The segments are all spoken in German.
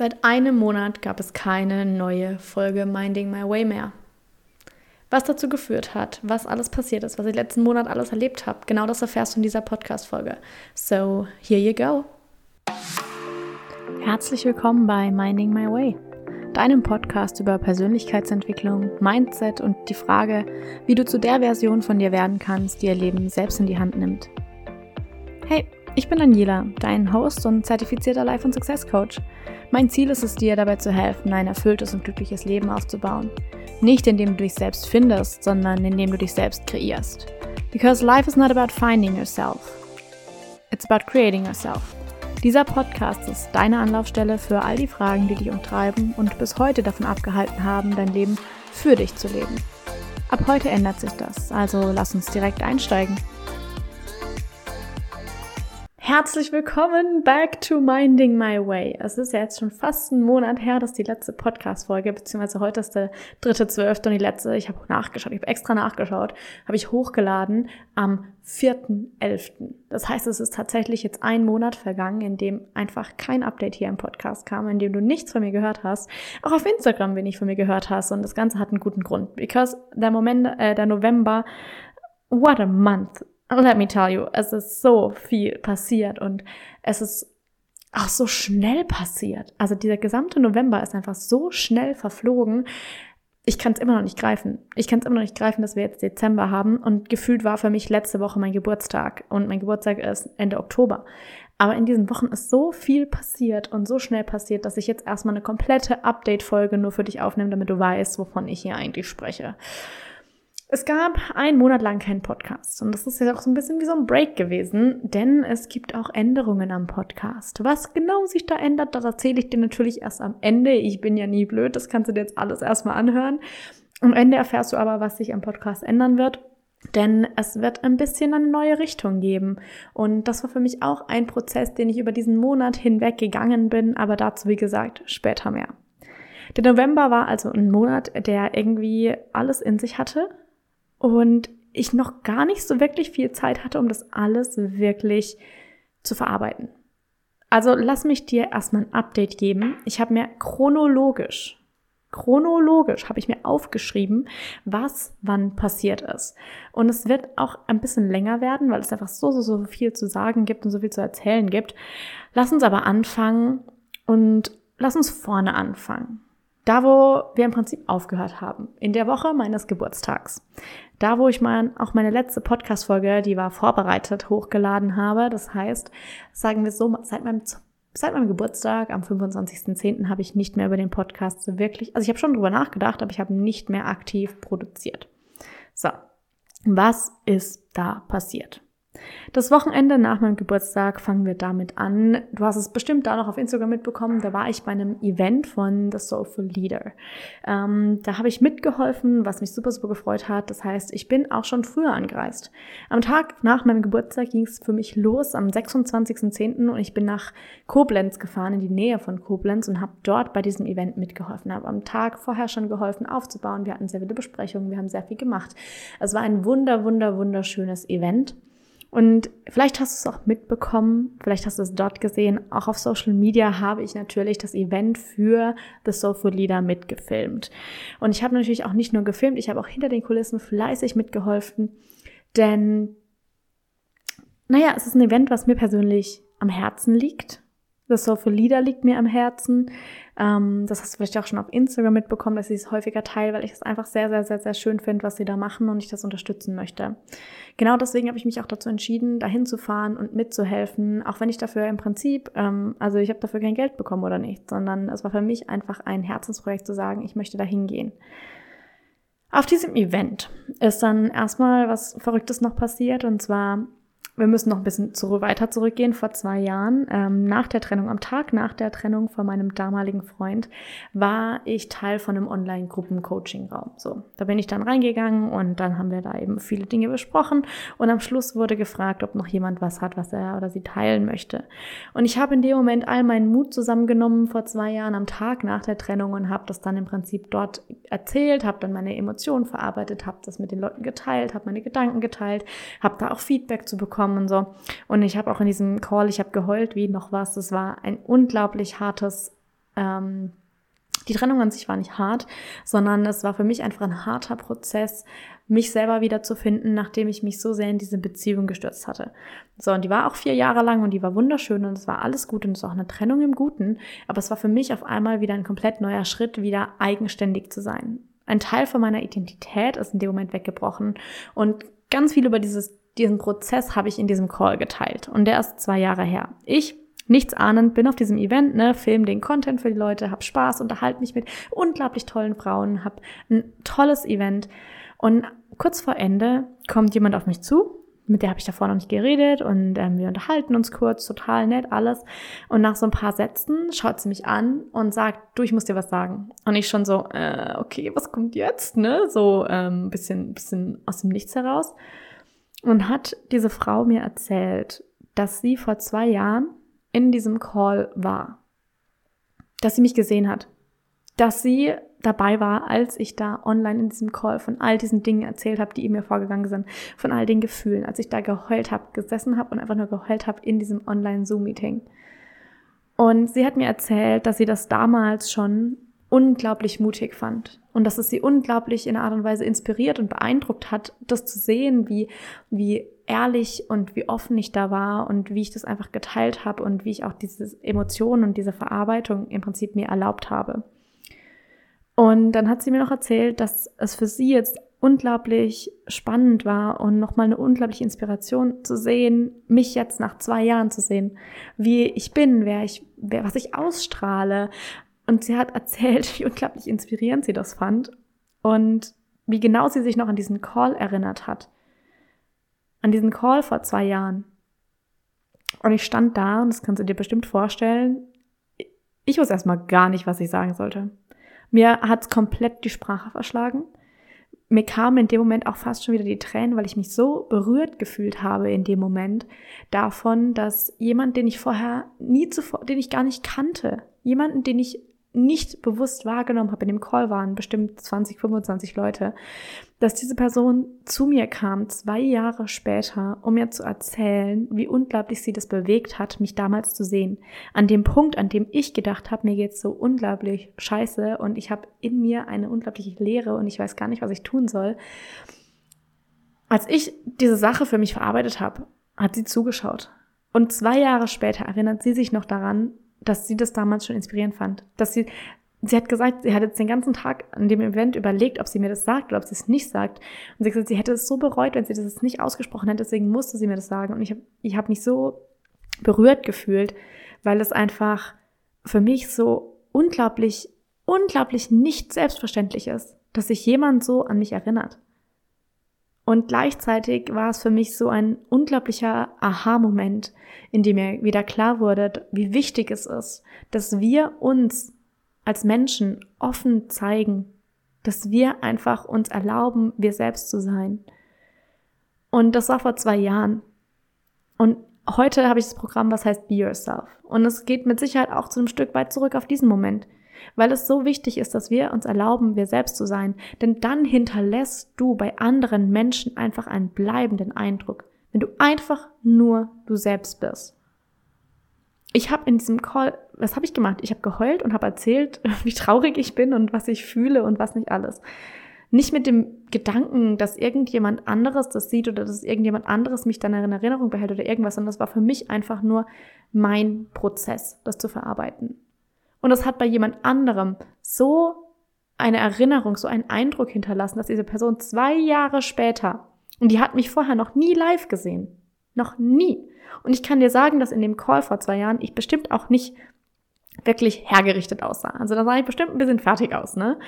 Seit einem Monat gab es keine neue Folge Minding My Way mehr. Was dazu geführt hat, was alles passiert ist, was ich letzten Monat alles erlebt habe, genau das erfährst du in dieser Podcast-Folge. So, here you go. Herzlich willkommen bei Minding My Way, deinem Podcast über Persönlichkeitsentwicklung, Mindset und die Frage, wie du zu der Version von dir werden kannst, die ihr Leben selbst in die Hand nimmt. Hey, ich bin Daniela, dein Host und zertifizierter Life- und Success Coach. Mein Ziel ist es dir dabei zu helfen, ein erfülltes und glückliches Leben aufzubauen. Nicht indem du dich selbst findest, sondern indem du dich selbst kreierst. Because life is not about finding yourself. It's about creating yourself. Dieser Podcast ist deine Anlaufstelle für all die Fragen, die dich umtreiben und bis heute davon abgehalten haben, dein Leben für dich zu leben. Ab heute ändert sich das, also lass uns direkt einsteigen. Herzlich willkommen back to Minding My Way. Es ist ja jetzt schon fast ein Monat her, dass die letzte Podcast-Folge, beziehungsweise heute ist der dritte zwölfte und die letzte, ich habe nachgeschaut, ich habe extra nachgeschaut, habe ich hochgeladen am 4.11. Das heißt, es ist tatsächlich jetzt ein Monat vergangen, in dem einfach kein Update hier im Podcast kam, in dem du nichts von mir gehört hast, auch auf Instagram wenig von mir gehört hast und das Ganze hat einen guten Grund, because der Moment, äh, der November, what a month let me tell you, es ist so viel passiert und es ist auch so schnell passiert. Also dieser gesamte November ist einfach so schnell verflogen. Ich kann es immer noch nicht greifen. Ich kann es immer noch nicht greifen, dass wir jetzt Dezember haben und gefühlt war für mich letzte Woche mein Geburtstag und mein Geburtstag ist Ende Oktober. Aber in diesen Wochen ist so viel passiert und so schnell passiert, dass ich jetzt erstmal eine komplette Update-Folge nur für dich aufnehme, damit du weißt, wovon ich hier eigentlich spreche. Es gab einen Monat lang keinen Podcast und das ist ja auch so ein bisschen wie so ein Break gewesen, denn es gibt auch Änderungen am Podcast. Was genau sich da ändert, das erzähle ich dir natürlich erst am Ende. Ich bin ja nie blöd, das kannst du dir jetzt alles erstmal anhören. Am Ende erfährst du aber, was sich am Podcast ändern wird. Denn es wird ein bisschen eine neue Richtung geben. Und das war für mich auch ein Prozess, den ich über diesen Monat hinweg gegangen bin, aber dazu, wie gesagt, später mehr. Der November war also ein Monat, der irgendwie alles in sich hatte, und ich noch gar nicht so wirklich viel Zeit hatte, um das alles wirklich zu verarbeiten. Also lass mich dir erstmal ein Update geben. Ich habe mir chronologisch, chronologisch habe ich mir aufgeschrieben, was wann passiert ist. Und es wird auch ein bisschen länger werden, weil es einfach so, so, so viel zu sagen gibt und so viel zu erzählen gibt. Lass uns aber anfangen und lass uns vorne anfangen. Da, wo wir im Prinzip aufgehört haben. In der Woche meines Geburtstags. Da, wo ich mal auch meine letzte Podcast-Folge, die war vorbereitet, hochgeladen habe. Das heißt, sagen wir so, seit meinem, seit meinem Geburtstag am 25.10. habe ich nicht mehr über den Podcast so wirklich, also ich habe schon drüber nachgedacht, aber ich habe nicht mehr aktiv produziert. So. Was ist da passiert? Das Wochenende nach meinem Geburtstag fangen wir damit an. Du hast es bestimmt da noch auf Instagram mitbekommen. Da war ich bei einem Event von The Soulful Leader. Ähm, da habe ich mitgeholfen, was mich super, super gefreut hat. Das heißt, ich bin auch schon früher angereist. Am Tag nach meinem Geburtstag ging es für mich los am 26.10. und ich bin nach Koblenz gefahren, in die Nähe von Koblenz und habe dort bei diesem Event mitgeholfen. Habe am Tag vorher schon geholfen aufzubauen. Wir hatten sehr viele Besprechungen, wir haben sehr viel gemacht. Es war ein wunder, wunder, wunderschönes Event. Und vielleicht hast du es auch mitbekommen, vielleicht hast du es dort gesehen. Auch auf Social Media habe ich natürlich das Event für The Soulful Leader mitgefilmt. Und ich habe natürlich auch nicht nur gefilmt, ich habe auch hinter den Kulissen fleißig mitgeholfen. Denn, naja, es ist ein Event, was mir persönlich am Herzen liegt. The Soulful Leader liegt mir am Herzen. Ähm, das hast du vielleicht auch schon auf Instagram mitbekommen, dass ich es häufiger teile, weil ich es einfach sehr, sehr, sehr, sehr schön finde, was sie da machen und ich das unterstützen möchte. Genau deswegen habe ich mich auch dazu entschieden, dahin zu fahren und mitzuhelfen, auch wenn ich dafür im Prinzip, ähm, also ich habe dafür kein Geld bekommen oder nicht, sondern es war für mich einfach ein Herzensprojekt zu sagen, ich möchte da hingehen. Auf diesem Event ist dann erstmal was Verrücktes noch passiert und zwar wir müssen noch ein bisschen zurück, weiter zurückgehen, vor zwei Jahren, ähm, nach der Trennung, am Tag nach der Trennung von meinem damaligen Freund, war ich Teil von einem Online-Gruppen-Coaching-Raum. So, da bin ich dann reingegangen und dann haben wir da eben viele Dinge besprochen und am Schluss wurde gefragt, ob noch jemand was hat, was er oder sie teilen möchte. Und ich habe in dem Moment all meinen Mut zusammengenommen vor zwei Jahren am Tag nach der Trennung und habe das dann im Prinzip dort erzählt, habe dann meine Emotionen verarbeitet, habe das mit den Leuten geteilt, habe meine Gedanken geteilt, habe da auch Feedback zu bekommen bekommen und so. Und ich habe auch in diesem Call, ich habe geheult wie noch was. Das war ein unglaublich hartes Ähm, die Trennung an sich war nicht hart, sondern es war für mich einfach ein harter Prozess, mich selber wiederzufinden, nachdem ich mich so sehr in diese Beziehung gestürzt hatte. So, und die war auch vier Jahre lang und die war wunderschön und es war alles gut und es war auch eine Trennung im Guten, aber es war für mich auf einmal wieder ein komplett neuer Schritt, wieder eigenständig zu sein. Ein Teil von meiner Identität ist in dem Moment weggebrochen und ganz viel über dieses, diesen Prozess habe ich in diesem Call geteilt und der ist zwei Jahre her. Ich nichts ahnend, bin auf diesem Event, ne, film den Content für die Leute, hab Spaß, unterhalte mich mit unglaublich tollen Frauen, hab ein tolles Event. Und kurz vor Ende kommt jemand auf mich zu, mit der habe ich davor noch nicht geredet und ähm, wir unterhalten uns kurz, total nett, alles. Und nach so ein paar Sätzen schaut sie mich an und sagt, du, ich muss dir was sagen. Und ich schon so, äh, okay, was kommt jetzt, ne? So ähm, bisschen, bisschen aus dem Nichts heraus. Und hat diese Frau mir erzählt, dass sie vor zwei Jahren in diesem Call war. Dass sie mich gesehen hat. Dass sie dabei war, als ich da online in diesem Call von all diesen Dingen erzählt habe, die mir vorgegangen sind, von all den Gefühlen, als ich da geheult habe, gesessen habe und einfach nur geheult habe in diesem Online-Zoom-Meeting. Und sie hat mir erzählt, dass sie das damals schon unglaublich mutig fand und dass es sie unglaublich in einer Art und Weise inspiriert und beeindruckt hat, das zu sehen, wie, wie ehrlich und wie offen ich da war und wie ich das einfach geteilt habe und wie ich auch diese Emotionen und diese Verarbeitung im Prinzip mir erlaubt habe. Und dann hat sie mir noch erzählt, dass es für sie jetzt unglaublich spannend war und nochmal eine unglaubliche Inspiration zu sehen, mich jetzt nach zwei Jahren zu sehen, wie ich bin, wer ich, wer, was ich ausstrahle. Und sie hat erzählt, wie unglaublich inspirierend sie das fand und wie genau sie sich noch an diesen Call erinnert hat an diesen Call vor zwei Jahren. Und ich stand da, und das kannst du dir bestimmt vorstellen, ich wusste erstmal gar nicht, was ich sagen sollte. Mir hat's komplett die Sprache verschlagen. Mir kamen in dem Moment auch fast schon wieder die Tränen, weil ich mich so berührt gefühlt habe in dem Moment davon, dass jemand, den ich vorher nie zuvor, den ich gar nicht kannte, jemanden, den ich nicht bewusst wahrgenommen habe, in dem Call waren bestimmt 20, 25 Leute, dass diese Person zu mir kam, zwei Jahre später, um mir zu erzählen, wie unglaublich sie das bewegt hat, mich damals zu sehen. An dem Punkt, an dem ich gedacht habe, mir geht's so unglaublich scheiße und ich habe in mir eine unglaubliche Leere und ich weiß gar nicht, was ich tun soll. Als ich diese Sache für mich verarbeitet habe, hat sie zugeschaut. Und zwei Jahre später erinnert sie sich noch daran, dass sie das damals schon inspirierend fand. Dass sie, sie hat gesagt, sie hat jetzt den ganzen Tag an dem Event überlegt, ob sie mir das sagt oder ob sie es nicht sagt. Und sie hat gesagt, sie hätte es so bereut, wenn sie das jetzt nicht ausgesprochen hätte, deswegen musste sie mir das sagen. Und ich habe ich hab mich so berührt gefühlt, weil es einfach für mich so unglaublich, unglaublich nicht selbstverständlich ist, dass sich jemand so an mich erinnert. Und gleichzeitig war es für mich so ein unglaublicher Aha-Moment, in dem mir wieder klar wurde, wie wichtig es ist, dass wir uns als Menschen offen zeigen, dass wir einfach uns erlauben, wir selbst zu sein. Und das war vor zwei Jahren. Und heute habe ich das Programm, was heißt Be Yourself. Und es geht mit Sicherheit auch zu einem Stück weit zurück auf diesen Moment weil es so wichtig ist, dass wir uns erlauben, wir selbst zu sein. Denn dann hinterlässt du bei anderen Menschen einfach einen bleibenden Eindruck, wenn du einfach nur du selbst bist. Ich habe in diesem Call, was habe ich gemacht? Ich habe geheult und habe erzählt, wie traurig ich bin und was ich fühle und was nicht alles. Nicht mit dem Gedanken, dass irgendjemand anderes das sieht oder dass irgendjemand anderes mich dann in Erinnerung behält oder irgendwas, sondern das war für mich einfach nur mein Prozess, das zu verarbeiten. Und das hat bei jemand anderem so eine Erinnerung, so einen Eindruck hinterlassen, dass diese Person zwei Jahre später, und die hat mich vorher noch nie live gesehen, noch nie. Und ich kann dir sagen, dass in dem Call vor zwei Jahren ich bestimmt auch nicht wirklich hergerichtet aussah. Also da sah ich bestimmt ein bisschen fertig aus, ne?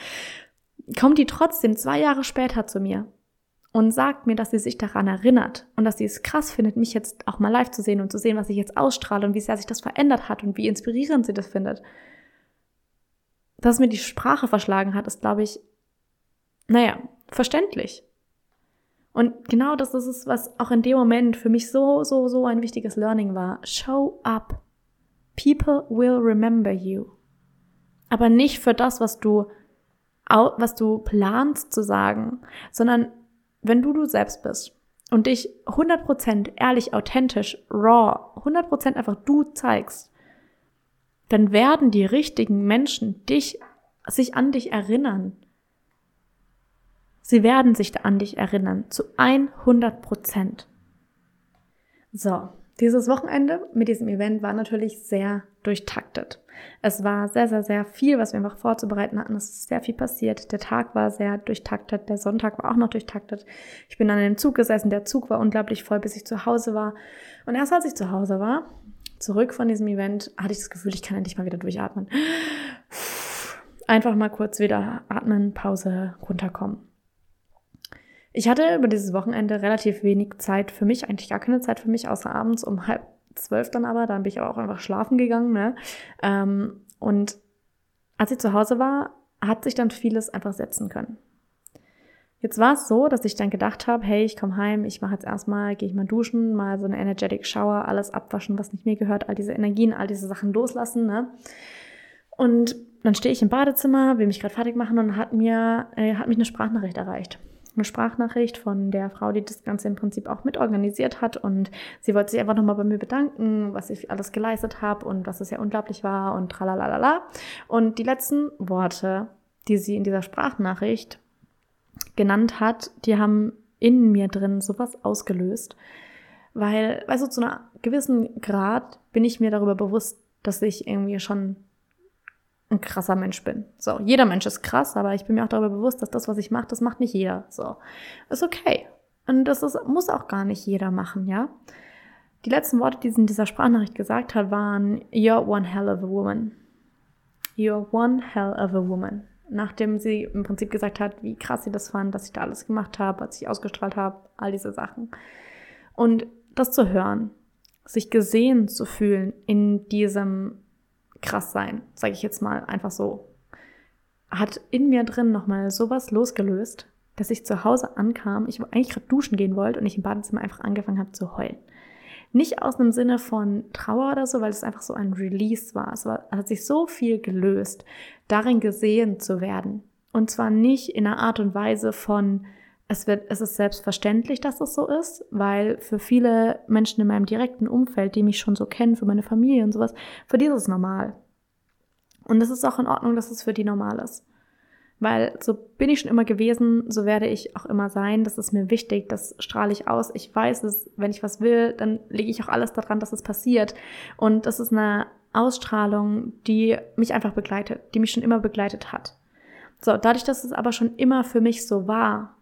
Kommt die trotzdem zwei Jahre später zu mir und sagt mir, dass sie sich daran erinnert und dass sie es krass findet, mich jetzt auch mal live zu sehen und zu sehen, was ich jetzt ausstrahle und wie sehr sich das verändert hat und wie inspirierend sie das findet dass mir die Sprache verschlagen hat, ist, glaube ich, naja, verständlich. Und genau das ist es, was auch in dem Moment für mich so, so, so ein wichtiges Learning war. Show up. People will remember you. Aber nicht für das, was du, was du planst zu sagen, sondern wenn du du selbst bist und dich 100% ehrlich, authentisch, raw, 100% einfach du zeigst, dann werden die richtigen Menschen dich, sich an dich erinnern. Sie werden sich an dich erinnern, zu 100 Prozent. So, dieses Wochenende mit diesem Event war natürlich sehr durchtaktet. Es war sehr, sehr, sehr viel, was wir einfach vorzubereiten hatten. Es ist sehr viel passiert. Der Tag war sehr durchtaktet. Der Sonntag war auch noch durchtaktet. Ich bin dann in dem Zug gesessen. Der Zug war unglaublich voll, bis ich zu Hause war. Und erst als ich zu Hause war, zurück von diesem Event, hatte ich das Gefühl, ich kann endlich mal wieder durchatmen. Einfach mal kurz wieder atmen, Pause, runterkommen. Ich hatte über dieses Wochenende relativ wenig Zeit für mich, eigentlich gar keine Zeit für mich, außer abends um halb zwölf dann aber. Dann bin ich aber auch einfach schlafen gegangen. Ne? Ähm, und als ich zu Hause war, hat sich dann vieles einfach setzen können. Jetzt war es so, dass ich dann gedacht habe, hey, ich komme heim, ich mache jetzt erstmal, gehe ich mal duschen, mal so eine Energetic Shower, alles abwaschen, was nicht mir gehört, all diese Energien, all diese Sachen loslassen. Ne? Und dann stehe ich im Badezimmer, will mich gerade fertig machen und hat mir äh, hat mich eine Sprachnachricht erreicht eine Sprachnachricht von der Frau, die das Ganze im Prinzip auch mitorganisiert hat. Und sie wollte sich einfach nochmal bei mir bedanken, was ich alles geleistet habe und was es ja unglaublich war und tralalala. Und die letzten Worte, die sie in dieser Sprachnachricht genannt hat, die haben in mir drin sowas ausgelöst. Weil, weißt du, zu einer gewissen Grad bin ich mir darüber bewusst, dass ich irgendwie schon ein krasser Mensch bin. So, jeder Mensch ist krass, aber ich bin mir auch darüber bewusst, dass das, was ich mache, das macht nicht jeder. So, ist okay. Und das ist, muss auch gar nicht jeder machen, ja. Die letzten Worte, die sie in dieser Sprachnachricht gesagt hat, waren You're one hell of a woman. You're one hell of a woman. Nachdem sie im Prinzip gesagt hat, wie krass sie das fand, dass ich da alles gemacht habe, was ich ausgestrahlt habe, all diese Sachen. Und das zu hören, sich gesehen zu fühlen in diesem krass sein, sage ich jetzt mal einfach so, hat in mir drin nochmal sowas losgelöst, dass ich zu Hause ankam, ich eigentlich gerade duschen gehen wollte und ich im Badezimmer einfach angefangen habe zu heulen. Nicht aus einem Sinne von Trauer oder so, weil es einfach so ein Release war. Es war, hat sich so viel gelöst, darin gesehen zu werden. Und zwar nicht in einer Art und Weise von, es, wird, es ist selbstverständlich, dass es so ist, weil für viele Menschen in meinem direkten Umfeld, die mich schon so kennen, für meine Familie und sowas, für die ist es normal. Und es ist auch in Ordnung, dass es für die normal ist. Weil so bin ich schon immer gewesen, so werde ich auch immer sein. Das ist mir wichtig, das strahle ich aus. Ich weiß es, wenn ich was will, dann lege ich auch alles daran, dass es passiert. Und das ist eine Ausstrahlung, die mich einfach begleitet, die mich schon immer begleitet hat. So, dadurch, dass es aber schon immer für mich so war,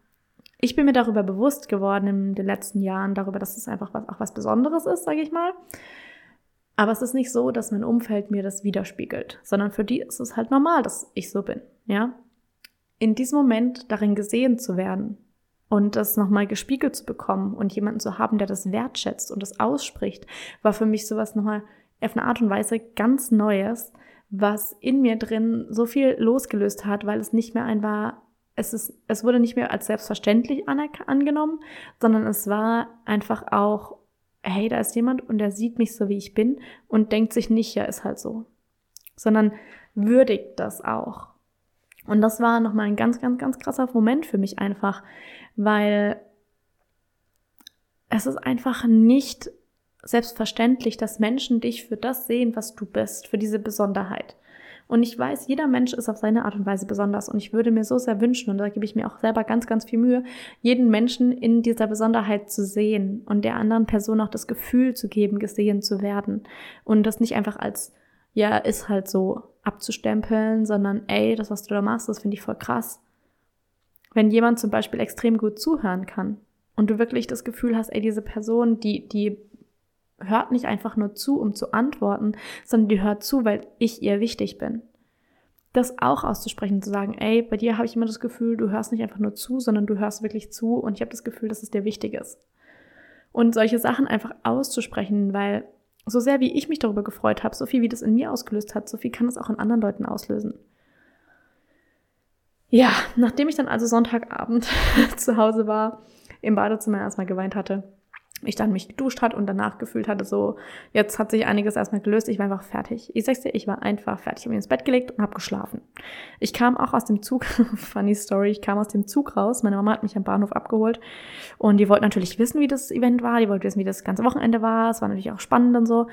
ich bin mir darüber bewusst geworden in den letzten Jahren, darüber, dass es einfach was, auch was Besonderes ist, sage ich mal. Aber es ist nicht so, dass mein Umfeld mir das widerspiegelt, sondern für die ist es halt normal, dass ich so bin, ja. In diesem Moment darin gesehen zu werden und das nochmal gespiegelt zu bekommen und jemanden zu haben, der das wertschätzt und das ausspricht, war für mich sowas nochmal auf eine Art und Weise ganz Neues, was in mir drin so viel losgelöst hat, weil es nicht mehr ein war, es, ist, es wurde nicht mehr als selbstverständlich angenommen, sondern es war einfach auch, hey, da ist jemand und der sieht mich so, wie ich bin und denkt sich nicht, ja, ist halt so, sondern würdigt das auch. Und das war nochmal ein ganz, ganz, ganz krasser Moment für mich einfach, weil es ist einfach nicht selbstverständlich, dass Menschen dich für das sehen, was du bist, für diese Besonderheit. Und ich weiß, jeder Mensch ist auf seine Art und Weise besonders. Und ich würde mir so sehr wünschen, und da gebe ich mir auch selber ganz, ganz viel Mühe, jeden Menschen in dieser Besonderheit zu sehen und der anderen Person auch das Gefühl zu geben, gesehen zu werden. Und das nicht einfach als, ja, ist halt so abzustempeln, sondern ey, das, was du da machst, das finde ich voll krass. Wenn jemand zum Beispiel extrem gut zuhören kann und du wirklich das Gefühl hast, ey, diese Person, die, die hört nicht einfach nur zu, um zu antworten, sondern die hört zu, weil ich ihr wichtig bin. Das auch auszusprechen, zu sagen, ey, bei dir habe ich immer das Gefühl, du hörst nicht einfach nur zu, sondern du hörst wirklich zu und ich habe das Gefühl, dass es dir wichtig ist. Und solche Sachen einfach auszusprechen, weil so sehr wie ich mich darüber gefreut habe, so viel wie das in mir ausgelöst hat, so viel kann es auch in anderen Leuten auslösen. Ja, nachdem ich dann also Sonntagabend zu Hause war, im Badezimmer erstmal geweint hatte, ich dann mich geduscht hat und danach gefühlt hatte, so, jetzt hat sich einiges erstmal gelöst, ich war einfach fertig. Ich sag's dir, ich war einfach fertig. Ich habe mich ins Bett gelegt und habe geschlafen. Ich kam auch aus dem Zug, funny story, ich kam aus dem Zug raus, meine Mama hat mich am Bahnhof abgeholt und die wollte natürlich wissen, wie das Event war, die wollte wissen, wie das ganze Wochenende war, es war natürlich auch spannend und so.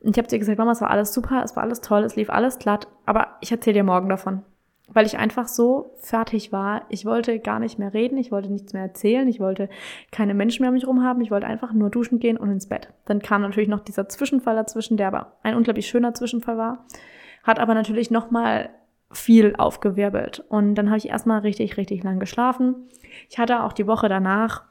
Und ich habe zu ihr gesagt, Mama, es war alles super, es war alles toll, es lief alles glatt, aber ich erzähle dir morgen davon weil ich einfach so fertig war. Ich wollte gar nicht mehr reden, ich wollte nichts mehr erzählen, ich wollte keine Menschen mehr um mich rum haben, ich wollte einfach nur duschen gehen und ins Bett. Dann kam natürlich noch dieser Zwischenfall dazwischen, der aber ein unglaublich schöner Zwischenfall war, hat aber natürlich nochmal viel aufgewirbelt. Und dann habe ich erstmal richtig, richtig lang geschlafen. Ich hatte auch die Woche danach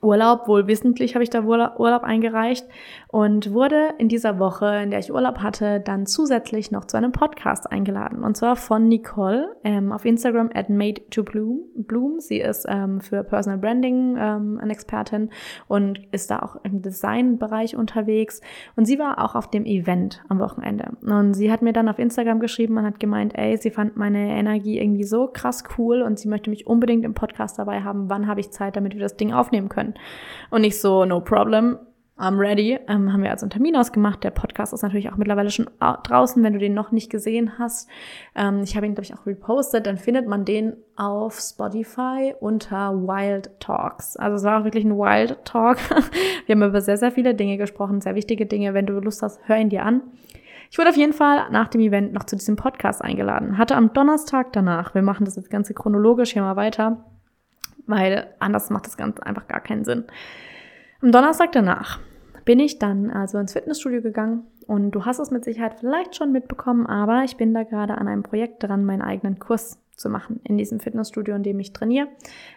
Urlaub, wohl wissentlich habe ich da Urlaub eingereicht und wurde in dieser Woche, in der ich Urlaub hatte, dann zusätzlich noch zu einem Podcast eingeladen. Und zwar von Nicole ähm, auf Instagram at Made to Bloom. Bloom. Sie ist ähm, für Personal Branding ähm, eine Expertin und ist da auch im Designbereich unterwegs. Und sie war auch auf dem Event am Wochenende. Und sie hat mir dann auf Instagram geschrieben und hat gemeint, ey, sie fand meine Energie irgendwie so krass cool und sie möchte mich unbedingt im Podcast dabei haben. Wann habe ich Zeit, damit wir das Ding aufnehmen können? Können. Und nicht so, no problem, I'm ready. Ähm, haben wir also einen Termin ausgemacht. Der Podcast ist natürlich auch mittlerweile schon draußen, wenn du den noch nicht gesehen hast. Ähm, ich habe ihn, glaube ich, auch repostet. Dann findet man den auf Spotify unter Wild Talks. Also es war auch wirklich ein Wild Talk. wir haben über sehr, sehr viele Dinge gesprochen, sehr wichtige Dinge. Wenn du Lust hast, hör ihn dir an. Ich wurde auf jeden Fall nach dem Event noch zu diesem Podcast eingeladen. Hatte am Donnerstag danach, wir machen das jetzt Ganze chronologisch hier mal weiter, weil anders macht das Ganze einfach gar keinen Sinn. Am Donnerstag danach bin ich dann also ins Fitnessstudio gegangen und du hast es mit Sicherheit vielleicht schon mitbekommen, aber ich bin da gerade an einem Projekt dran, meinen eigenen Kurs zu machen in diesem Fitnessstudio, in dem ich trainiere,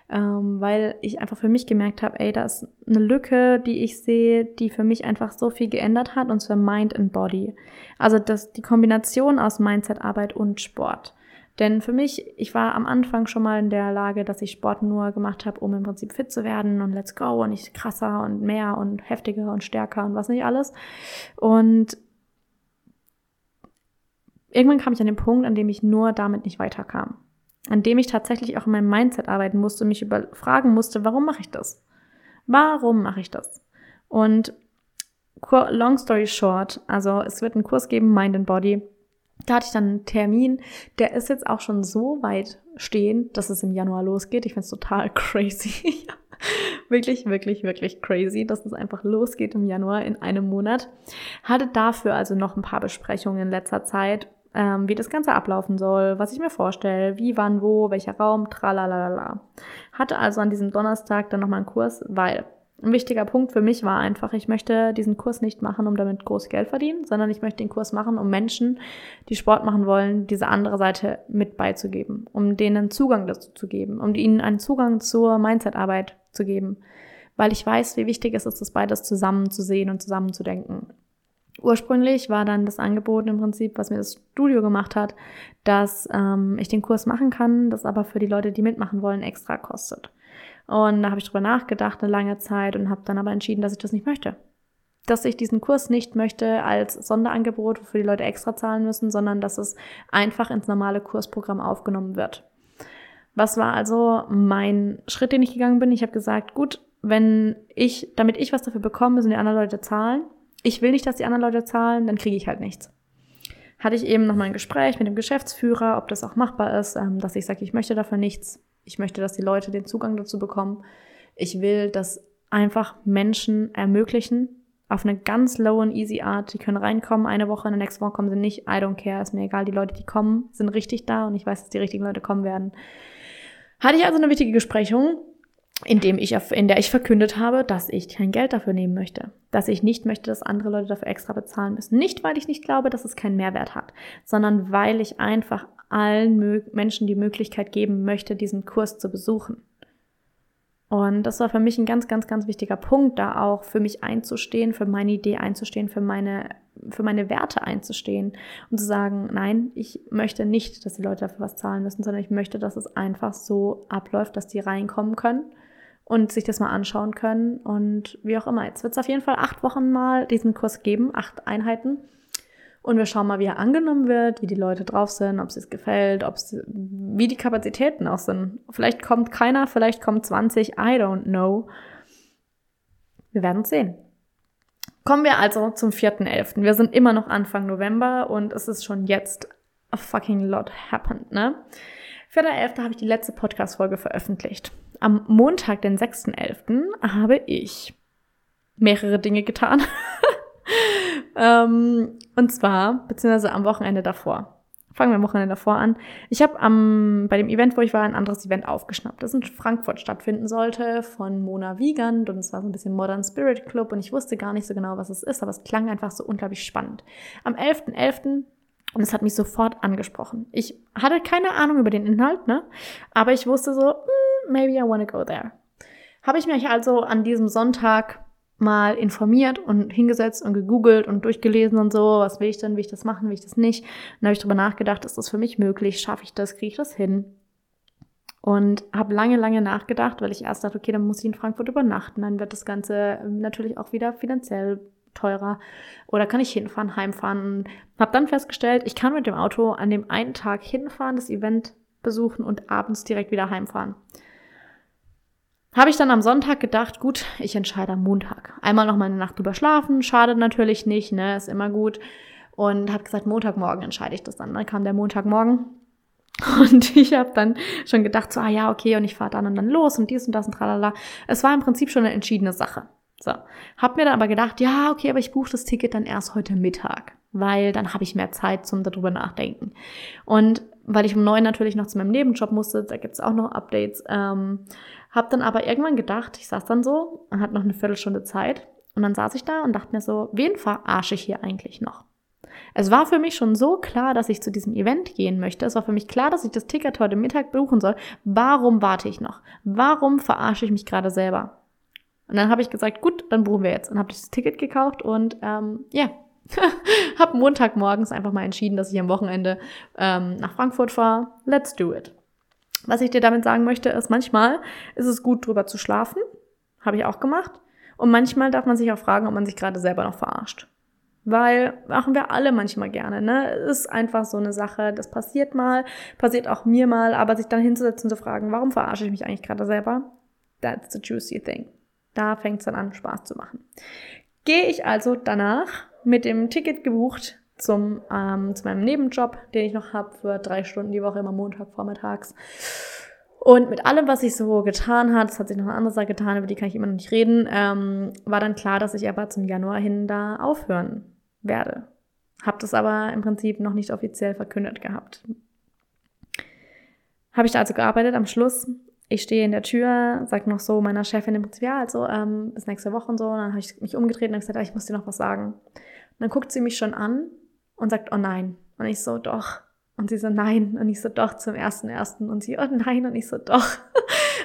ähm, weil ich einfach für mich gemerkt habe, ey, da ist eine Lücke, die ich sehe, die für mich einfach so viel geändert hat und zwar Mind and Body. Also das, die Kombination aus Mindset-Arbeit und Sport. Denn für mich, ich war am Anfang schon mal in der Lage, dass ich Sport nur gemacht habe, um im Prinzip fit zu werden und let's go und ich krasser und mehr und heftiger und stärker und was nicht alles. Und irgendwann kam ich an den Punkt, an dem ich nur damit nicht weiterkam. An dem ich tatsächlich auch in meinem Mindset arbeiten musste, mich überfragen musste, warum mache ich das? Warum mache ich das? Und long story short, also es wird einen Kurs geben, Mind and Body da hatte ich dann einen Termin, der ist jetzt auch schon so weit stehen, dass es im Januar losgeht. Ich finde es total crazy. wirklich, wirklich, wirklich crazy, dass es einfach losgeht im Januar in einem Monat. Hatte dafür also noch ein paar Besprechungen in letzter Zeit, ähm, wie das Ganze ablaufen soll, was ich mir vorstelle, wie, wann, wo, welcher Raum, tralalala. Hatte also an diesem Donnerstag dann nochmal einen Kurs, weil ein wichtiger Punkt für mich war einfach, ich möchte diesen Kurs nicht machen, um damit groß Geld verdienen, sondern ich möchte den Kurs machen, um Menschen, die Sport machen wollen, diese andere Seite mit beizugeben, um denen Zugang dazu zu geben, um ihnen einen Zugang zur Mindset-Arbeit zu geben, weil ich weiß, wie wichtig es ist, das beides zusammen zu sehen und zusammen zu denken. Ursprünglich war dann das Angebot im Prinzip, was mir das Studio gemacht hat, dass ähm, ich den Kurs machen kann, das aber für die Leute, die mitmachen wollen, extra kostet. Und da habe ich drüber nachgedacht eine lange Zeit und habe dann aber entschieden, dass ich das nicht möchte. Dass ich diesen Kurs nicht möchte als Sonderangebot, wofür die Leute extra zahlen müssen, sondern dass es einfach ins normale Kursprogramm aufgenommen wird. Was war also mein Schritt, den ich gegangen bin? Ich habe gesagt, gut, wenn ich, damit ich was dafür bekomme, müssen die anderen Leute zahlen. Ich will nicht, dass die anderen Leute zahlen, dann kriege ich halt nichts. Hatte ich eben noch mal ein Gespräch mit dem Geschäftsführer, ob das auch machbar ist, ähm, dass ich sage, ich möchte dafür nichts. Ich möchte, dass die Leute den Zugang dazu bekommen. Ich will das einfach Menschen ermöglichen, auf eine ganz low and easy Art. Die können reinkommen, eine Woche, in der nächsten Woche kommen sie nicht. I don't care, ist mir egal. Die Leute, die kommen, sind richtig da und ich weiß, dass die richtigen Leute kommen werden. Hatte ich also eine wichtige Besprechung, in, dem ich, in der ich verkündet habe, dass ich kein Geld dafür nehmen möchte. Dass ich nicht möchte, dass andere Leute dafür extra bezahlen müssen. Nicht, weil ich nicht glaube, dass es keinen Mehrwert hat, sondern weil ich einfach allen Menschen die Möglichkeit geben möchte, diesen Kurs zu besuchen. Und das war für mich ein ganz, ganz, ganz wichtiger Punkt, da auch für mich einzustehen, für meine Idee einzustehen, für meine, für meine Werte einzustehen und zu sagen, nein, ich möchte nicht, dass die Leute dafür was zahlen müssen, sondern ich möchte, dass es einfach so abläuft, dass die reinkommen können und sich das mal anschauen können und wie auch immer. Jetzt wird es auf jeden Fall acht Wochen mal diesen Kurs geben, acht Einheiten. Und wir schauen mal, wie er angenommen wird, wie die Leute drauf sind, ob es es gefällt, ob es, wie die Kapazitäten auch sind. Vielleicht kommt keiner, vielleicht kommt 20, I don't know. Wir werden sehen. Kommen wir also zum 4.11. Wir sind immer noch Anfang November und es ist schon jetzt a fucking lot happened, ne? 4.11. habe ich die letzte Podcast-Folge veröffentlicht. Am Montag, den 6.11., habe ich mehrere Dinge getan. ähm, und zwar, beziehungsweise am Wochenende davor. Fangen wir am Wochenende davor an. Ich habe am bei dem Event, wo ich war, ein anderes Event aufgeschnappt, das in Frankfurt stattfinden sollte, von Mona Wiegand. Und es war so ein bisschen Modern Spirit Club. Und ich wusste gar nicht so genau, was es ist, aber es klang einfach so unglaublich spannend. Am 11.11. .11. Und es hat mich sofort angesprochen. Ich hatte keine Ahnung über den Inhalt, ne? Aber ich wusste so, mm, maybe I want to go there. Habe ich mich also an diesem Sonntag mal informiert und hingesetzt und gegoogelt und durchgelesen und so, was will ich denn, will ich das machen, will ich das nicht. Und dann habe ich drüber nachgedacht, ist das für mich möglich, schaffe ich das, kriege ich das hin? Und habe lange, lange nachgedacht, weil ich erst dachte, okay, dann muss ich in Frankfurt übernachten, dann wird das Ganze natürlich auch wieder finanziell teurer. Oder kann ich hinfahren, heimfahren? Habe dann festgestellt, ich kann mit dem Auto an dem einen Tag hinfahren, das Event besuchen und abends direkt wieder heimfahren. Habe ich dann am Sonntag gedacht, gut, ich entscheide am Montag. Einmal noch mal eine Nacht drüber schlafen, schadet natürlich nicht, ne, ist immer gut. Und habe gesagt, Montagmorgen entscheide ich das dann. Dann kam der Montagmorgen und ich habe dann schon gedacht, so, ah ja, okay, und ich fahre dann und dann los und dies und das und tralala. Es war im Prinzip schon eine entschiedene Sache. So, hab mir dann aber gedacht, ja, okay, aber ich buche das Ticket dann erst heute Mittag, weil dann habe ich mehr Zeit zum darüber nachdenken. Und weil ich um neun natürlich noch zu meinem Nebenjob musste, da gibt's auch noch Updates, ähm, hab dann aber irgendwann gedacht, ich saß dann so und hatte noch eine Viertelstunde Zeit und dann saß ich da und dachte mir so, wen verarsche ich hier eigentlich noch? Es war für mich schon so klar, dass ich zu diesem Event gehen möchte. Es war für mich klar, dass ich das Ticket heute Mittag buchen soll. Warum warte ich noch? Warum verarsche ich mich gerade selber? Und dann habe ich gesagt, gut, dann buchen wir jetzt. Und habe das Ticket gekauft und ähm, ja, habe Montagmorgens einfach mal entschieden, dass ich am Wochenende ähm, nach Frankfurt fahre. Let's do it. Was ich dir damit sagen möchte, ist, manchmal ist es gut, drüber zu schlafen. Habe ich auch gemacht. Und manchmal darf man sich auch fragen, ob man sich gerade selber noch verarscht. Weil machen wir alle manchmal gerne, ne? Ist einfach so eine Sache, das passiert mal, passiert auch mir mal, aber sich dann hinzusetzen und zu fragen, warum verarsche ich mich eigentlich gerade selber? That's the juicy thing. Da fängt es dann an, Spaß zu machen. Gehe ich also danach mit dem Ticket gebucht zum, ähm, zu meinem Nebenjob, den ich noch habe für drei Stunden die Woche, immer Montag vormittags. Und mit allem, was sich so getan hat, es hat sich noch eine andere Sache getan, über die kann ich immer noch nicht reden, ähm, war dann klar, dass ich aber zum Januar hin da aufhören werde. Hab das aber im Prinzip noch nicht offiziell verkündet gehabt. Habe ich da also gearbeitet. Am Schluss, ich stehe in der Tür, sag noch so meiner Chefin im Prinzip, ja, also ähm, bis nächste Woche und so. Und dann habe ich mich umgedreht und gesagt, ich muss dir noch was sagen. Und dann guckt sie mich schon an und sagt, oh nein. Und ich so, doch. Und sie so, nein. Und ich so, doch, zum ersten ersten. Und sie, oh nein. Und ich so, doch.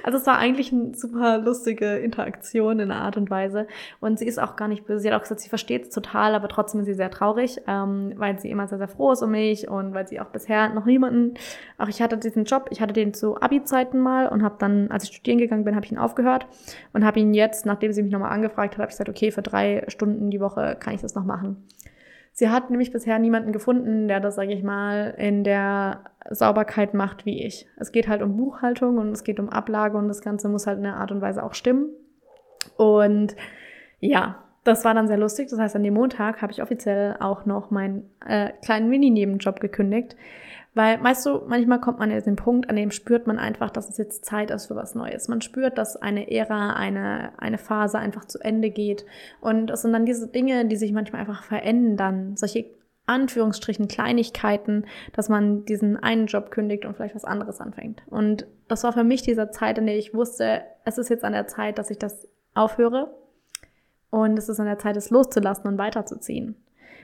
Also es war eigentlich eine super lustige Interaktion in einer Art und Weise. Und sie ist auch gar nicht böse. Sie hat auch gesagt, sie versteht es total, aber trotzdem ist sie sehr traurig, ähm, weil sie immer sehr, sehr froh ist um mich und weil sie auch bisher noch niemanden, auch ich hatte diesen Job, ich hatte den zu Abi-Zeiten mal und habe dann, als ich studieren gegangen bin, habe ich ihn aufgehört und habe ihn jetzt, nachdem sie mich nochmal angefragt hat, habe ich gesagt, okay, für drei Stunden die Woche kann ich das noch machen. Sie hat nämlich bisher niemanden gefunden, der das, sage ich mal, in der Sauberkeit macht wie ich. Es geht halt um Buchhaltung und es geht um Ablage und das Ganze muss halt in der Art und Weise auch stimmen. Und ja, das war dann sehr lustig. Das heißt, an dem Montag habe ich offiziell auch noch meinen äh, kleinen Mini-Nebenjob gekündigt, weil, weißt du, manchmal kommt man an den Punkt, an dem spürt man einfach, dass es jetzt Zeit ist für was Neues. Man spürt, dass eine Ära, eine, eine Phase einfach zu Ende geht. Und es sind dann diese Dinge, die sich manchmal einfach verändern. Solche Anführungsstrichen Kleinigkeiten, dass man diesen einen Job kündigt und vielleicht was anderes anfängt. Und das war für mich dieser Zeit, in der ich wusste, es ist jetzt an der Zeit, dass ich das aufhöre. Und es ist an der Zeit, es loszulassen und weiterzuziehen.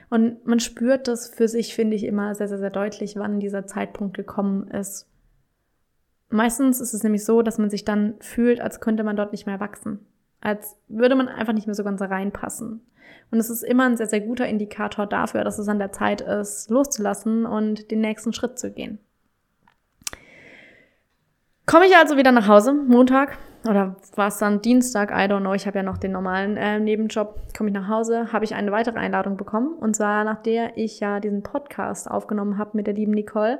Und man spürt das für sich, finde ich, immer sehr, sehr, sehr deutlich, wann dieser Zeitpunkt gekommen ist. Meistens ist es nämlich so, dass man sich dann fühlt, als könnte man dort nicht mehr wachsen. Als würde man einfach nicht mehr so ganz reinpassen. Und es ist immer ein sehr, sehr guter Indikator dafür, dass es an der Zeit ist, loszulassen und den nächsten Schritt zu gehen. Komme ich also wieder nach Hause, Montag, oder war es dann Dienstag, I don't know, ich habe ja noch den normalen äh, Nebenjob, komme ich nach Hause, habe ich eine weitere Einladung bekommen. Und zwar, nach der ich ja diesen Podcast aufgenommen habe mit der lieben Nicole,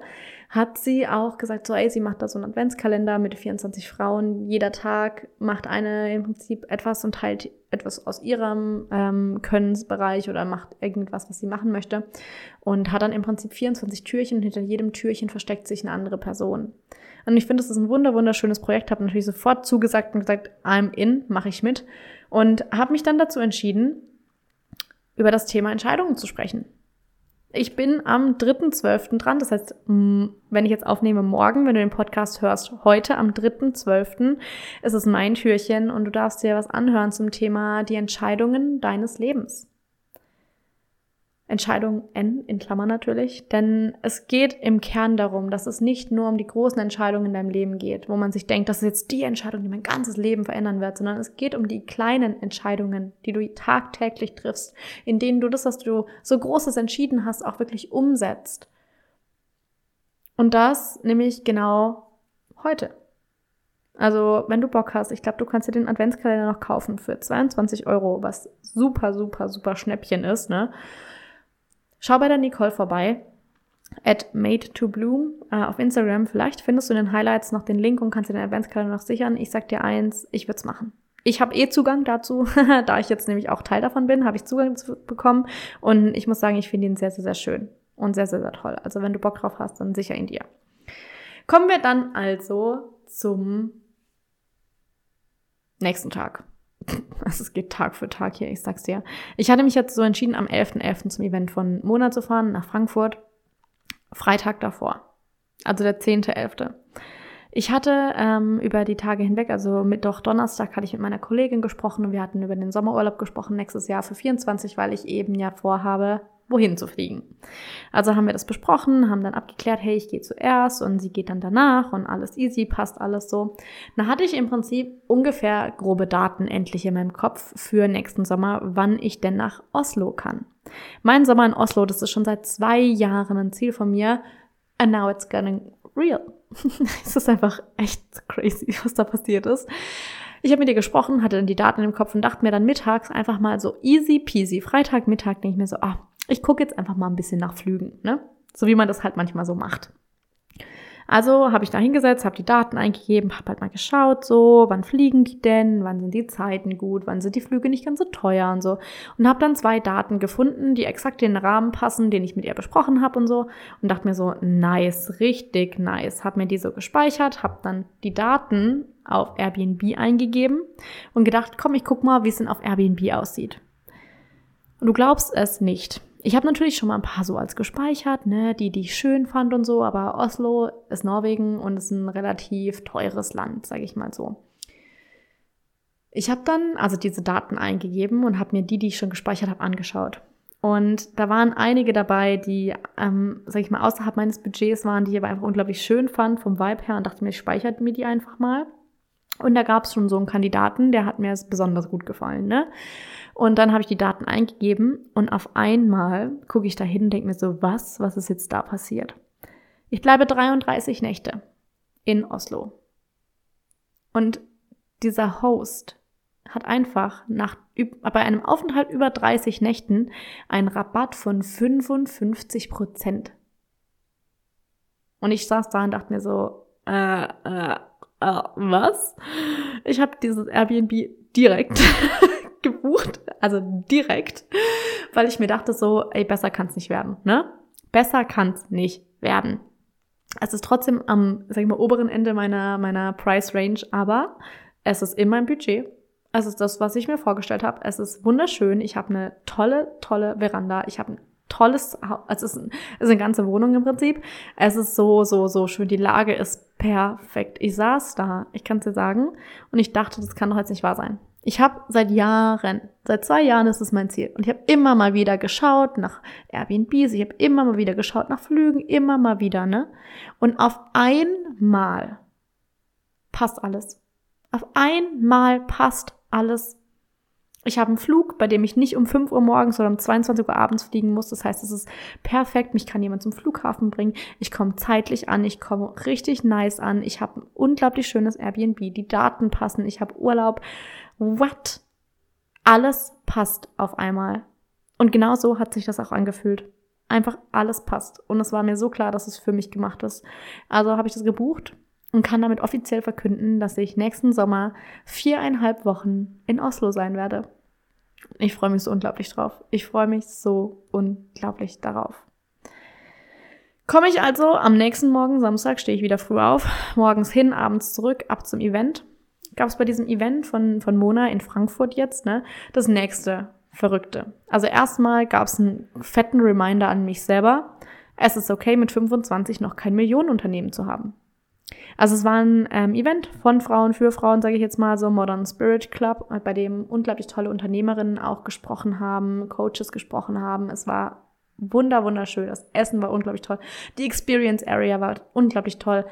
hat sie auch gesagt, so ey, sie macht da so einen Adventskalender mit 24 Frauen. Jeder Tag macht eine im Prinzip etwas und teilt etwas aus ihrem ähm, Könnensbereich oder macht irgendwas, was sie machen möchte. Und hat dann im Prinzip 24 Türchen und hinter jedem Türchen versteckt sich eine andere Person. Und ich finde, es ist ein wunder wunderschönes Projekt. Habe natürlich sofort zugesagt und gesagt, I'm in, mache ich mit. Und habe mich dann dazu entschieden, über das Thema Entscheidungen zu sprechen. Ich bin am 3.12. dran. Das heißt, wenn ich jetzt aufnehme morgen, wenn du den Podcast hörst, heute am 3.12. ist es mein Türchen und du darfst dir was anhören zum Thema die Entscheidungen deines Lebens. Entscheidung N in Klammern natürlich, denn es geht im Kern darum, dass es nicht nur um die großen Entscheidungen in deinem Leben geht, wo man sich denkt, das ist jetzt die Entscheidung, die mein ganzes Leben verändern wird, sondern es geht um die kleinen Entscheidungen, die du tagtäglich triffst, in denen du das, was du so Großes entschieden hast, auch wirklich umsetzt. Und das nämlich genau heute. Also, wenn du Bock hast, ich glaube, du kannst dir den Adventskalender noch kaufen für 22 Euro, was super, super, super Schnäppchen ist, ne? Schau bei der Nicole vorbei at made to bloom äh, auf Instagram. Vielleicht findest du in den Highlights noch den Link und kannst dir den Adventskalender noch sichern. Ich sag dir eins, ich würde es machen. Ich habe eh Zugang dazu, da ich jetzt nämlich auch Teil davon bin, habe ich Zugang bekommen und ich muss sagen, ich finde ihn sehr, sehr, sehr schön und sehr, sehr, sehr toll. Also wenn du Bock drauf hast, dann sicher ihn dir. Kommen wir dann also zum nächsten Tag. Also es geht Tag für Tag hier, ich sag's dir. Ich hatte mich jetzt so entschieden, am 11.11. .11. zum Event von Mona zu fahren, nach Frankfurt. Freitag davor. Also der 10.11. Ich hatte ähm, über die Tage hinweg, also Mittwoch, Donnerstag, hatte ich mit meiner Kollegin gesprochen und wir hatten über den Sommerurlaub gesprochen nächstes Jahr für 24, weil ich eben ja vorhabe, wohin zu fliegen. Also haben wir das besprochen, haben dann abgeklärt, hey, ich gehe zuerst und sie geht dann danach und alles easy, passt alles so. Da hatte ich im Prinzip ungefähr grobe Daten endlich in meinem Kopf für nächsten Sommer, wann ich denn nach Oslo kann. Mein Sommer in Oslo, das ist schon seit zwei Jahren ein Ziel von mir. And now it's getting real. es ist einfach echt crazy, was da passiert ist. Ich habe mit ihr gesprochen, hatte dann die Daten im Kopf und dachte mir dann mittags einfach mal so easy peasy. Freitag, Mittag denke ich mir so, ah, ich gucke jetzt einfach mal ein bisschen nach Flügen, ne? So wie man das halt manchmal so macht. Also habe ich da hingesetzt, habe die Daten eingegeben, habe halt mal geschaut, so, wann fliegen die denn, wann sind die Zeiten gut, wann sind die Flüge nicht ganz so teuer und so. Und habe dann zwei Daten gefunden, die exakt den Rahmen passen, den ich mit ihr besprochen habe und so. Und dachte mir so, nice, richtig nice. Habe mir die so gespeichert, habe dann die Daten auf Airbnb eingegeben und gedacht, komm, ich guck mal, wie es denn auf Airbnb aussieht. Und du glaubst es nicht. Ich habe natürlich schon mal ein paar so als gespeichert, ne, die, die ich schön fand und so, aber Oslo ist Norwegen und ist ein relativ teures Land, sage ich mal so. Ich habe dann also diese Daten eingegeben und habe mir die, die ich schon gespeichert habe, angeschaut. Und da waren einige dabei, die, ähm, sag ich mal, außerhalb meines Budgets waren, die ich aber einfach unglaublich schön fand vom Vibe her und dachte mir, ich speichere mir die einfach mal. Und da gab es schon so einen Kandidaten, der hat mir besonders gut gefallen. Ne? Und dann habe ich die Daten eingegeben und auf einmal gucke ich da hin und denke mir so, was, was ist jetzt da passiert? Ich bleibe 33 Nächte in Oslo. Und dieser Host hat einfach nach, bei einem Aufenthalt über 30 Nächten einen Rabatt von 55 Prozent. Und ich saß da und dachte mir so, äh, äh, äh was? Ich habe dieses Airbnb direkt gebucht, also direkt, weil ich mir dachte so, ey, besser kann's nicht werden, ne? Besser kann's nicht werden. Es ist trotzdem am, sag ich mal, oberen Ende meiner, meiner Price Range, aber es ist in meinem Budget. Es ist das, was ich mir vorgestellt habe. Es ist wunderschön. Ich habe eine tolle, tolle Veranda. Ich habe ein tolles, also es ist, es ist eine ganze Wohnung im Prinzip. Es ist so, so, so schön. Die Lage ist perfekt. Ich saß da, ich kann es dir sagen, und ich dachte, das kann doch jetzt nicht wahr sein. Ich habe seit Jahren, seit zwei Jahren ist es mein Ziel. Und ich habe immer mal wieder geschaut nach Airbnbs, ich habe immer mal wieder geschaut nach Flügen, immer mal wieder, ne? Und auf einmal passt alles. Auf einmal passt alles. Ich habe einen Flug, bei dem ich nicht um 5 Uhr morgens oder um 22 Uhr abends fliegen muss. Das heißt, es ist perfekt. Mich kann jemand zum Flughafen bringen. Ich komme zeitlich an. Ich komme richtig nice an. Ich habe ein unglaublich schönes Airbnb. Die Daten passen. Ich habe Urlaub what? Alles passt auf einmal. Und genau so hat sich das auch angefühlt. Einfach alles passt. Und es war mir so klar, dass es für mich gemacht ist. Also habe ich das gebucht und kann damit offiziell verkünden, dass ich nächsten Sommer viereinhalb Wochen in Oslo sein werde. Ich freue mich so unglaublich drauf. Ich freue mich so unglaublich darauf. Komme ich also am nächsten Morgen, Samstag, stehe ich wieder früh auf, morgens hin, abends zurück, ab zum Event. Gab es bei diesem Event von, von Mona in Frankfurt jetzt, ne, das nächste Verrückte. Also erstmal gab es einen fetten Reminder an mich selber. Es ist okay, mit 25 noch kein Millionenunternehmen zu haben. Also es war ein ähm, Event von Frauen für Frauen, sage ich jetzt mal, so Modern Spirit Club, bei dem unglaublich tolle Unternehmerinnen auch gesprochen haben, Coaches gesprochen haben. Es war wunder, wunderschön. Das Essen war unglaublich toll. Die Experience Area war unglaublich toll.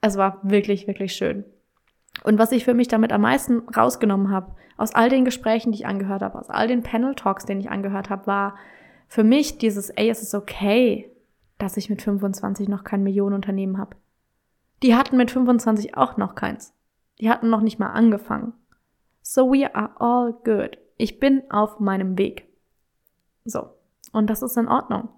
Es war wirklich, wirklich schön. Und was ich für mich damit am meisten rausgenommen habe, aus all den Gesprächen, die ich angehört habe, aus all den Panel Talks, den ich angehört habe, war für mich dieses, ey, es ist okay, dass ich mit 25 noch kein Millionenunternehmen habe. Die hatten mit 25 auch noch keins. Die hatten noch nicht mal angefangen. So we are all good. Ich bin auf meinem Weg. So. Und das ist in Ordnung.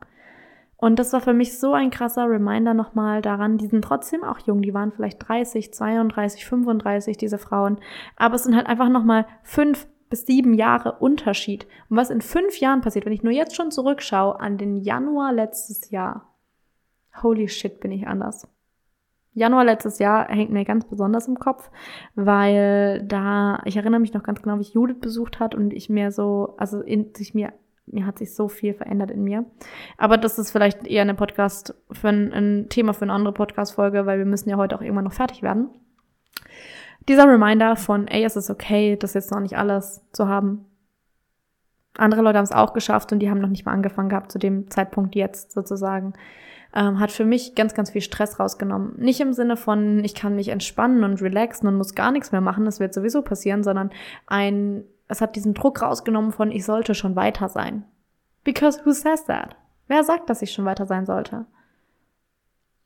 Und das war für mich so ein krasser Reminder nochmal daran, die sind trotzdem auch jung, die waren vielleicht 30, 32, 35, diese Frauen. Aber es sind halt einfach nochmal fünf bis sieben Jahre Unterschied. Und was in fünf Jahren passiert, wenn ich nur jetzt schon zurückschaue an den Januar letztes Jahr. Holy shit, bin ich anders. Januar letztes Jahr hängt mir ganz besonders im Kopf, weil da, ich erinnere mich noch ganz genau, wie ich Judith besucht hat und ich mir so, also in, sich mir mir hat sich so viel verändert in mir. Aber das ist vielleicht eher eine Podcast für ein, ein Thema für eine andere Podcast-Folge, weil wir müssen ja heute auch irgendwann noch fertig werden. Dieser Reminder von, ey, es ist okay, das jetzt noch nicht alles zu haben. Andere Leute haben es auch geschafft und die haben noch nicht mal angefangen gehabt zu dem Zeitpunkt jetzt sozusagen. Ähm, hat für mich ganz, ganz viel Stress rausgenommen. Nicht im Sinne von, ich kann mich entspannen und relaxen und muss gar nichts mehr machen, das wird sowieso passieren, sondern ein es hat diesen Druck rausgenommen von, ich sollte schon weiter sein. Because who says that? Wer sagt, dass ich schon weiter sein sollte?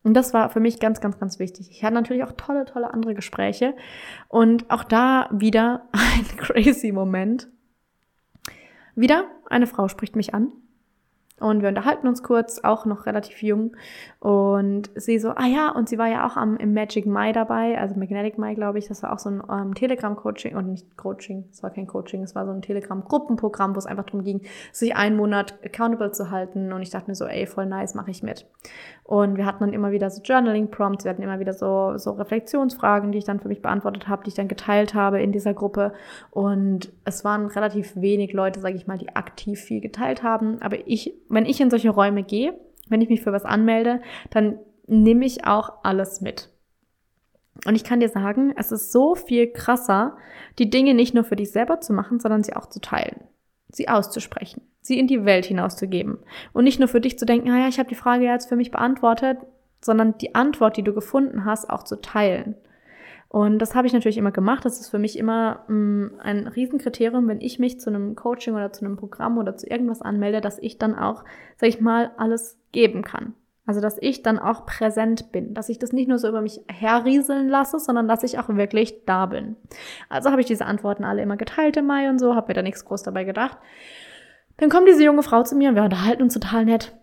Und das war für mich ganz, ganz, ganz wichtig. Ich hatte natürlich auch tolle, tolle andere Gespräche. Und auch da wieder ein crazy Moment. Wieder eine Frau spricht mich an und wir unterhalten uns kurz, auch noch relativ jung. Und sie so, ah ja, und sie war ja auch am, im Magic Mai dabei, also Magnetic Mai, glaube ich. Das war auch so ein ähm, Telegram-Coaching, und nicht Coaching, es war kein Coaching, es war so ein Telegram-Gruppenprogramm, wo es einfach darum ging, sich einen Monat accountable zu halten. Und ich dachte mir so, ey, voll nice, mache ich mit. Und wir hatten dann immer wieder so Journaling-Prompts, wir hatten immer wieder so, so Reflexionsfragen, die ich dann für mich beantwortet habe, die ich dann geteilt habe in dieser Gruppe. Und es waren relativ wenig Leute, sage ich mal, die aktiv viel geteilt haben. Aber ich wenn ich in solche Räume gehe, wenn ich mich für was anmelde, dann nehme ich auch alles mit. Und ich kann dir sagen, es ist so viel krasser, die Dinge nicht nur für dich selber zu machen, sondern sie auch zu teilen, sie auszusprechen, sie in die Welt hinauszugeben. Und nicht nur für dich zu denken, naja, ich habe die Frage jetzt für mich beantwortet, sondern die Antwort, die du gefunden hast, auch zu teilen. Und das habe ich natürlich immer gemacht. Das ist für mich immer mh, mm, ein Riesenkriterium, wenn ich mich zu einem Coaching oder zu einem Programm oder zu irgendwas anmelde, dass ich dann auch, sag ich mal, alles geben kann. Also, dass ich dann auch präsent bin, dass ich das nicht nur so über mich herrieseln lasse, sondern dass ich auch wirklich da bin. Also habe ich diese Antworten alle immer geteilt im Mai und so, habe mir da nichts groß dabei gedacht. Dann kommt diese junge Frau zu mir und wir unterhalten uns total nett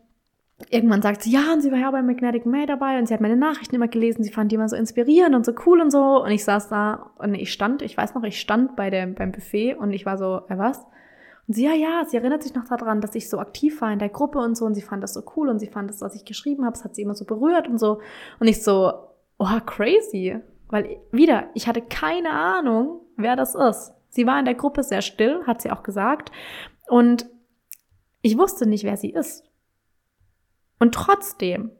irgendwann sagt sie, ja, und sie war ja bei Magnetic May dabei und sie hat meine Nachrichten immer gelesen, sie fand die immer so inspirierend und so cool und so. Und ich saß da und ich stand, ich weiß noch, ich stand bei dem, beim Buffet und ich war so, äh, was? Und sie, ja, ja, sie erinnert sich noch daran, dass ich so aktiv war in der Gruppe und so und sie fand das so cool und sie fand das, was ich geschrieben habe, es hat sie immer so berührt und so. Und ich so, oh, crazy. Weil wieder, ich hatte keine Ahnung, wer das ist. Sie war in der Gruppe sehr still, hat sie auch gesagt. Und ich wusste nicht, wer sie ist. Und trotzdem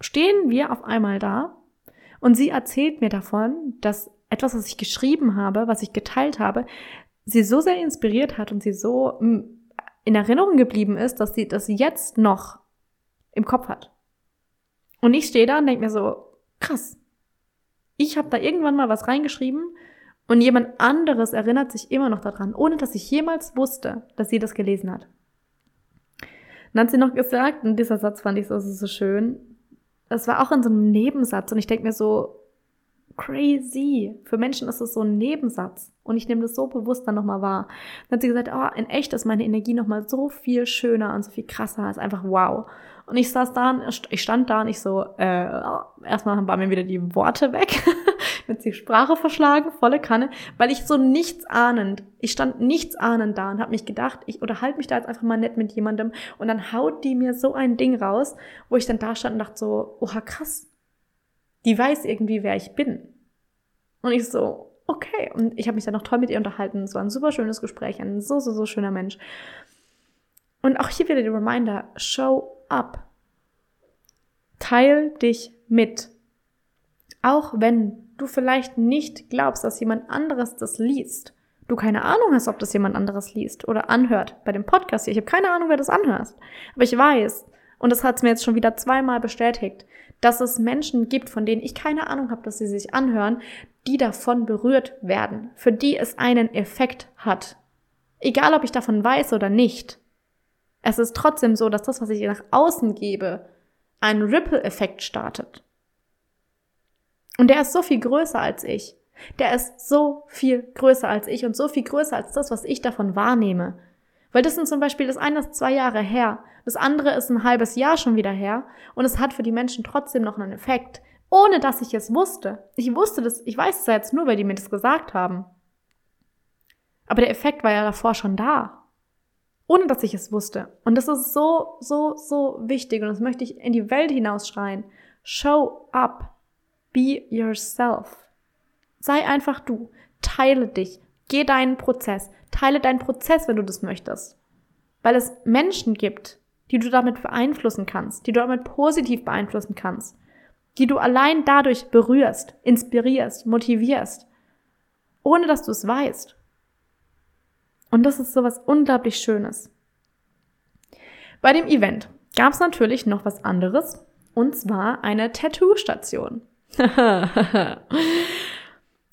stehen wir auf einmal da und sie erzählt mir davon, dass etwas, was ich geschrieben habe, was ich geteilt habe, sie so sehr inspiriert hat und sie so hm, in Erinnerung geblieben ist, dass sie das jetzt noch im Kopf hat. Und ich stehe da und denke mir so, krass. Ich habe da irgendwann mal was reingeschrieben und jemand anderes erinnert sich immer noch daran, ohne dass ich jemals wusste, dass sie das gelesen hat. Dann hat sie noch gesagt, und dieser Satz fand ich so, so, so schön, das war auch in so einem Nebensatz und ich denke mir so, crazy. Für Menschen ist es so ein Nebensatz und ich nehme das so bewusst dann nochmal wahr. Dann hat sie gesagt, oh, in echt ist meine Energie nochmal so viel schöner und so viel krasser, ist einfach wow. Und ich saß da, ich stand da und ich so, äh, erstmal waren mir wieder die Worte weg. mit die Sprache verschlagen, volle Kanne, weil ich so nichts ahnend, ich stand nichts ahnend da und habe mich gedacht, ich unterhalte mich da jetzt einfach mal nett mit jemandem und dann haut die mir so ein Ding raus, wo ich dann da stand und dachte so, oha krass, die weiß irgendwie, wer ich bin. Und ich so, okay. Und ich habe mich dann noch toll mit ihr unterhalten. Es war ein super schönes Gespräch, ein so, so, so schöner Mensch. Und auch hier wieder die Reminder, show up. Teil dich mit. Auch wenn du vielleicht nicht glaubst, dass jemand anderes das liest. Du keine Ahnung hast, ob das jemand anderes liest oder anhört bei dem Podcast hier. Ich habe keine Ahnung, wer das anhört. Aber ich weiß, und das hat es mir jetzt schon wieder zweimal bestätigt, dass es Menschen gibt, von denen ich keine Ahnung habe, dass sie sich anhören, die davon berührt werden, für die es einen Effekt hat. Egal, ob ich davon weiß oder nicht. Es ist trotzdem so, dass das, was ich nach außen gebe, einen Ripple-Effekt startet. Und der ist so viel größer als ich. Der ist so viel größer als ich und so viel größer als das, was ich davon wahrnehme. Weil das sind zum Beispiel, das eine ist zwei Jahre her, das andere ist ein halbes Jahr schon wieder her und es hat für die Menschen trotzdem noch einen Effekt, ohne dass ich es wusste. Ich wusste das, ich weiß es jetzt nur, weil die mir das gesagt haben. Aber der Effekt war ja davor schon da. Ohne dass ich es wusste. Und das ist so, so, so wichtig und das möchte ich in die Welt hinausschreien. Show up. Be yourself. Sei einfach du. Teile dich. Geh deinen Prozess. Teile deinen Prozess, wenn du das möchtest. Weil es Menschen gibt, die du damit beeinflussen kannst, die du damit positiv beeinflussen kannst, die du allein dadurch berührst, inspirierst, motivierst, ohne dass du es weißt. Und das ist so was unglaublich Schönes. Bei dem Event gab es natürlich noch was anderes, und zwar eine Tattoo-Station.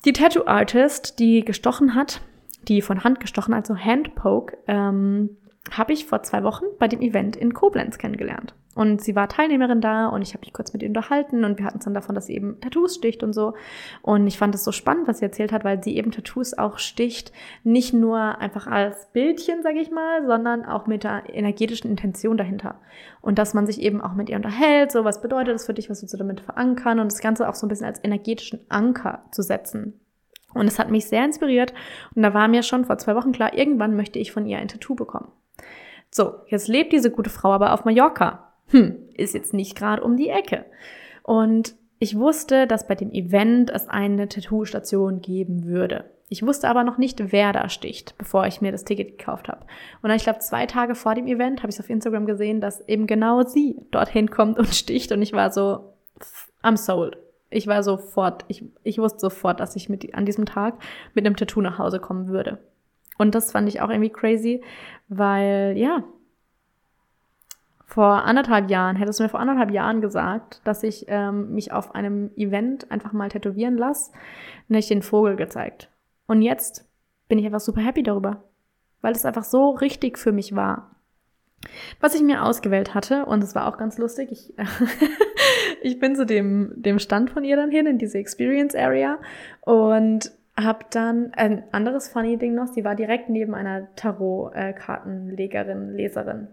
Die Tattoo Artist, die gestochen hat, die von Hand gestochen, also Handpoke, ähm, habe ich vor zwei Wochen bei dem Event in Koblenz kennengelernt. Und sie war Teilnehmerin da und ich habe mich kurz mit ihr unterhalten und wir hatten es dann davon, dass sie eben Tattoos sticht und so. Und ich fand es so spannend, was sie erzählt hat, weil sie eben Tattoos auch sticht, nicht nur einfach als Bildchen, sage ich mal, sondern auch mit der energetischen Intention dahinter. Und dass man sich eben auch mit ihr unterhält, so was bedeutet das für dich, was du damit verankern und das Ganze auch so ein bisschen als energetischen Anker zu setzen. Und es hat mich sehr inspiriert und da war mir schon vor zwei Wochen klar, irgendwann möchte ich von ihr ein Tattoo bekommen. So, jetzt lebt diese gute Frau aber auf Mallorca. Hm, ist jetzt nicht gerade um die Ecke. Und ich wusste, dass bei dem Event es eine Tattoo-Station geben würde. Ich wusste aber noch nicht, wer da sticht, bevor ich mir das Ticket gekauft habe. Und dann, ich glaube, zwei Tage vor dem Event habe ich auf Instagram gesehen, dass eben genau sie dorthin kommt und sticht. Und ich war so, I'm sold. Ich war sofort, ich, ich wusste sofort, dass ich mit, an diesem Tag mit einem Tattoo nach Hause kommen würde. Und das fand ich auch irgendwie crazy, weil, ja, vor anderthalb Jahren, hättest du mir vor anderthalb Jahren gesagt, dass ich ähm, mich auf einem Event einfach mal tätowieren lasse, dann hätte ich den Vogel gezeigt. Und jetzt bin ich einfach super happy darüber, weil es einfach so richtig für mich war. Was ich mir ausgewählt hatte, und es war auch ganz lustig, ich, ich bin zu dem, dem Stand von ihr dann hin, in diese Experience Area und habe dann ein anderes funny Ding noch, sie war direkt neben einer Tarot-Kartenlegerin, Leserin.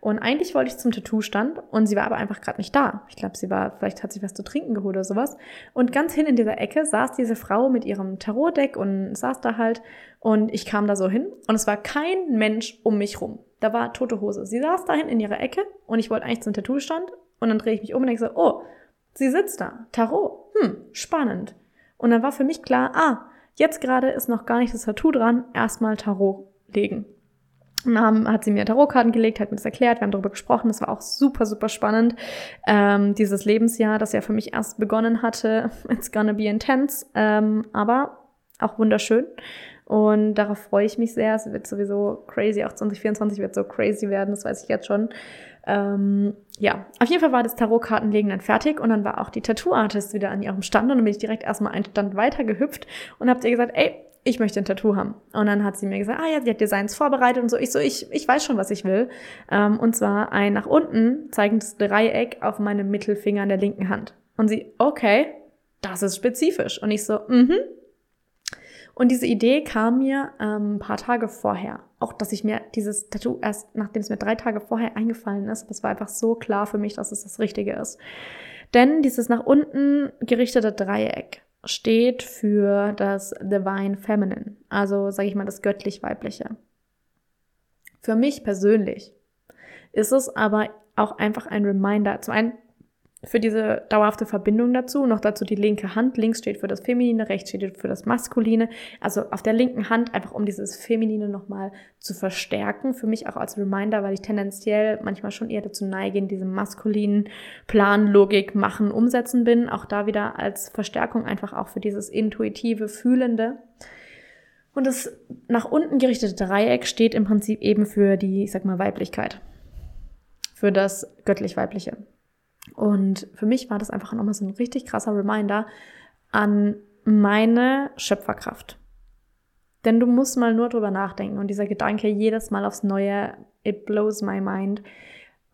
Und eigentlich wollte ich zum Tattoo-Stand und sie war aber einfach gerade nicht da. Ich glaube, sie war, vielleicht hat sie was zu trinken geholt oder sowas. Und ganz hin in dieser Ecke saß diese Frau mit ihrem Tarotdeck und saß da halt. Und ich kam da so hin und es war kein Mensch um mich rum. Da war tote Hose. Sie saß dahin in ihrer Ecke und ich wollte eigentlich zum Tattoo-Stand und dann drehe ich mich um und denke so, oh, sie sitzt da. Tarot. Hm, spannend. Und dann war für mich klar, ah, jetzt gerade ist noch gar nicht das Tattoo dran, erstmal Tarot legen. Und dann hat sie mir Tarotkarten gelegt, hat mir das erklärt, wir haben darüber gesprochen, das war auch super, super spannend. Ähm, dieses Lebensjahr, das ja für mich erst begonnen hatte, it's gonna be intense, ähm, aber auch wunderschön. Und darauf freue ich mich sehr. Es wird sowieso crazy, auch 2024 wird so crazy werden, das weiß ich jetzt schon. Ähm, ja, auf jeden Fall war das Tarotkartenlegen dann fertig und dann war auch die Tattoo-Artist wieder an ihrem Stand und dann bin ich direkt erstmal einen Stand weiter gehüpft und habt ihr gesagt, ey, ich möchte ein Tattoo haben. Und dann hat sie mir gesagt, ah ja, sie hat Designs vorbereitet und so. Ich so, ich, ich weiß schon, was ich will. Ähm, und zwar ein nach unten zeigendes Dreieck auf meinem Mittelfinger an der linken Hand. Und sie, okay, das ist spezifisch. Und ich so, mhm. Und diese Idee kam mir ähm, ein paar Tage vorher. Auch, dass ich mir dieses Tattoo erst, nachdem es mir drei Tage vorher eingefallen ist, das war einfach so klar für mich, dass es das Richtige ist. Denn dieses nach unten gerichtete Dreieck steht für das Divine Feminine, also sage ich mal das göttlich-weibliche. Für mich persönlich ist es aber auch einfach ein Reminder. Zum einen für diese dauerhafte Verbindung dazu. Noch dazu die linke Hand. Links steht für das Feminine, rechts steht für das Maskuline. Also auf der linken Hand einfach, um dieses Feminine nochmal zu verstärken. Für mich auch als Reminder, weil ich tendenziell manchmal schon eher dazu neige, in diesem maskulinen Plan, Logik, Machen, Umsetzen bin. Auch da wieder als Verstärkung einfach auch für dieses intuitive, Fühlende. Und das nach unten gerichtete Dreieck steht im Prinzip eben für die, ich sag mal, Weiblichkeit. Für das göttlich-weibliche. Und für mich war das einfach nochmal so ein richtig krasser Reminder an meine Schöpferkraft. Denn du musst mal nur drüber nachdenken und dieser Gedanke jedes Mal aufs Neue, it blows my mind.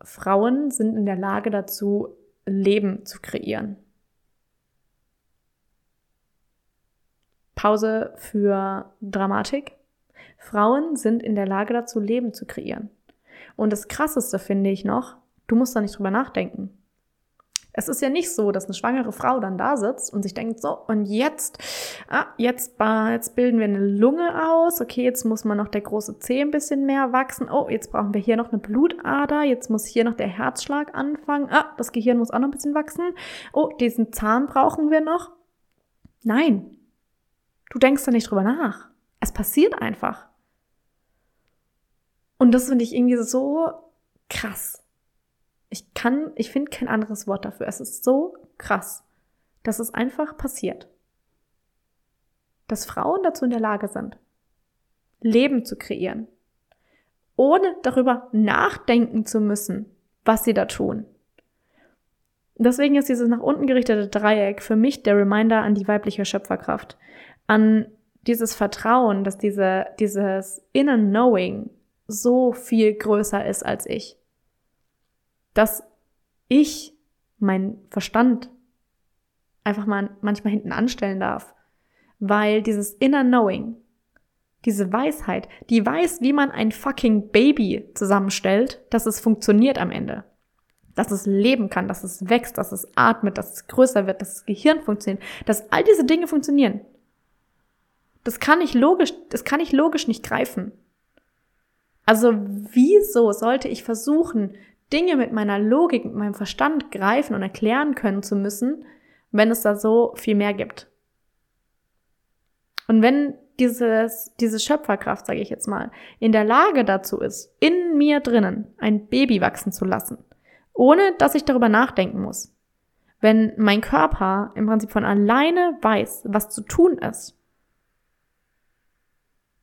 Frauen sind in der Lage dazu, Leben zu kreieren. Pause für Dramatik. Frauen sind in der Lage dazu, Leben zu kreieren. Und das Krasseste finde ich noch, du musst da nicht drüber nachdenken. Es ist ja nicht so, dass eine schwangere Frau dann da sitzt und sich denkt, so, und jetzt, ah, jetzt, jetzt bilden wir eine Lunge aus. Okay, jetzt muss man noch der große Zeh ein bisschen mehr wachsen. Oh, jetzt brauchen wir hier noch eine Blutader. Jetzt muss hier noch der Herzschlag anfangen. Ah, das Gehirn muss auch noch ein bisschen wachsen. Oh, diesen Zahn brauchen wir noch. Nein. Du denkst da nicht drüber nach. Es passiert einfach. Und das finde ich irgendwie so krass. Ich kann, ich finde kein anderes Wort dafür. Es ist so krass, dass es einfach passiert. Dass Frauen dazu in der Lage sind, Leben zu kreieren, ohne darüber nachdenken zu müssen, was sie da tun. Deswegen ist dieses nach unten gerichtete Dreieck für mich der Reminder an die weibliche Schöpferkraft, an dieses Vertrauen, dass diese, dieses Inner Knowing so viel größer ist als ich dass ich meinen Verstand einfach mal manchmal hinten anstellen darf. Weil dieses Inner Knowing, diese Weisheit, die weiß, wie man ein fucking Baby zusammenstellt, dass es funktioniert am Ende. Dass es leben kann, dass es wächst, dass es atmet, dass es größer wird, dass das Gehirn funktioniert, dass all diese Dinge funktionieren. Das kann ich logisch, das kann ich logisch nicht greifen. Also wieso sollte ich versuchen, Dinge mit meiner Logik, mit meinem Verstand greifen und erklären können zu müssen, wenn es da so viel mehr gibt. Und wenn dieses, diese Schöpferkraft, sage ich jetzt mal, in der Lage dazu ist, in mir drinnen ein Baby wachsen zu lassen, ohne dass ich darüber nachdenken muss, wenn mein Körper im Prinzip von alleine weiß, was zu tun ist,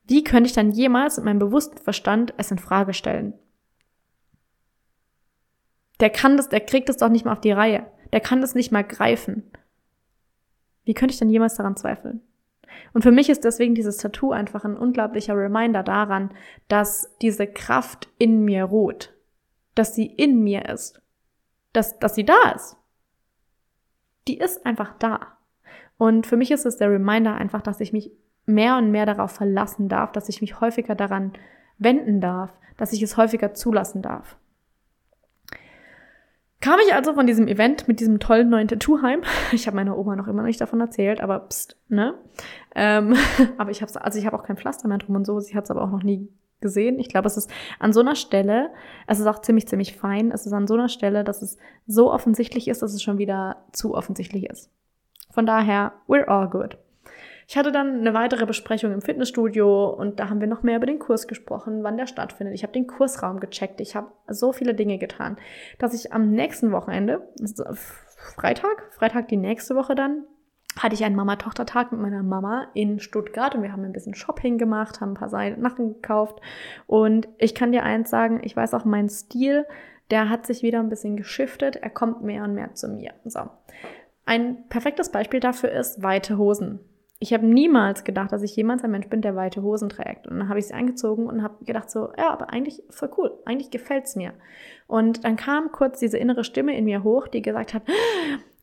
wie könnte ich dann jemals mit meinem bewussten Verstand es in Frage stellen? Der kann das, der kriegt es doch nicht mal auf die Reihe. Der kann das nicht mal greifen. Wie könnte ich denn jemals daran zweifeln? Und für mich ist deswegen dieses Tattoo einfach ein unglaublicher Reminder daran, dass diese Kraft in mir ruht, dass sie in mir ist, dass, dass sie da ist. Die ist einfach da. Und für mich ist es der Reminder einfach, dass ich mich mehr und mehr darauf verlassen darf, dass ich mich häufiger daran wenden darf, dass ich es häufiger zulassen darf kam ich also von diesem Event mit diesem tollen neuen Tattoo heim. Ich habe meiner Oma noch immer nicht davon erzählt, aber pst, ne? Ähm, aber ich habe also ich habe auch kein Pflaster mehr drum und so. Sie hat es aber auch noch nie gesehen. Ich glaube, es ist an so einer Stelle, es ist auch ziemlich, ziemlich fein. Es ist an so einer Stelle, dass es so offensichtlich ist, dass es schon wieder zu offensichtlich ist. Von daher, we're all good. Ich hatte dann eine weitere Besprechung im Fitnessstudio und da haben wir noch mehr über den Kurs gesprochen, wann der stattfindet. Ich habe den Kursraum gecheckt. Ich habe so viele Dinge getan, dass ich am nächsten Wochenende, Freitag, Freitag die nächste Woche dann, hatte ich einen Mama-Tochter-Tag mit meiner Mama in Stuttgart und wir haben ein bisschen Shopping gemacht, haben ein paar Sachen gekauft und ich kann dir eins sagen, ich weiß auch mein Stil, der hat sich wieder ein bisschen geschiftet, er kommt mehr und mehr zu mir. So. Ein perfektes Beispiel dafür ist weite Hosen ich habe niemals gedacht, dass ich jemals ein Mensch bin, der weite Hosen trägt. Und dann habe ich sie angezogen und habe gedacht so, ja, aber eigentlich voll cool, eigentlich gefällt's mir. Und dann kam kurz diese innere Stimme in mir hoch, die gesagt hat,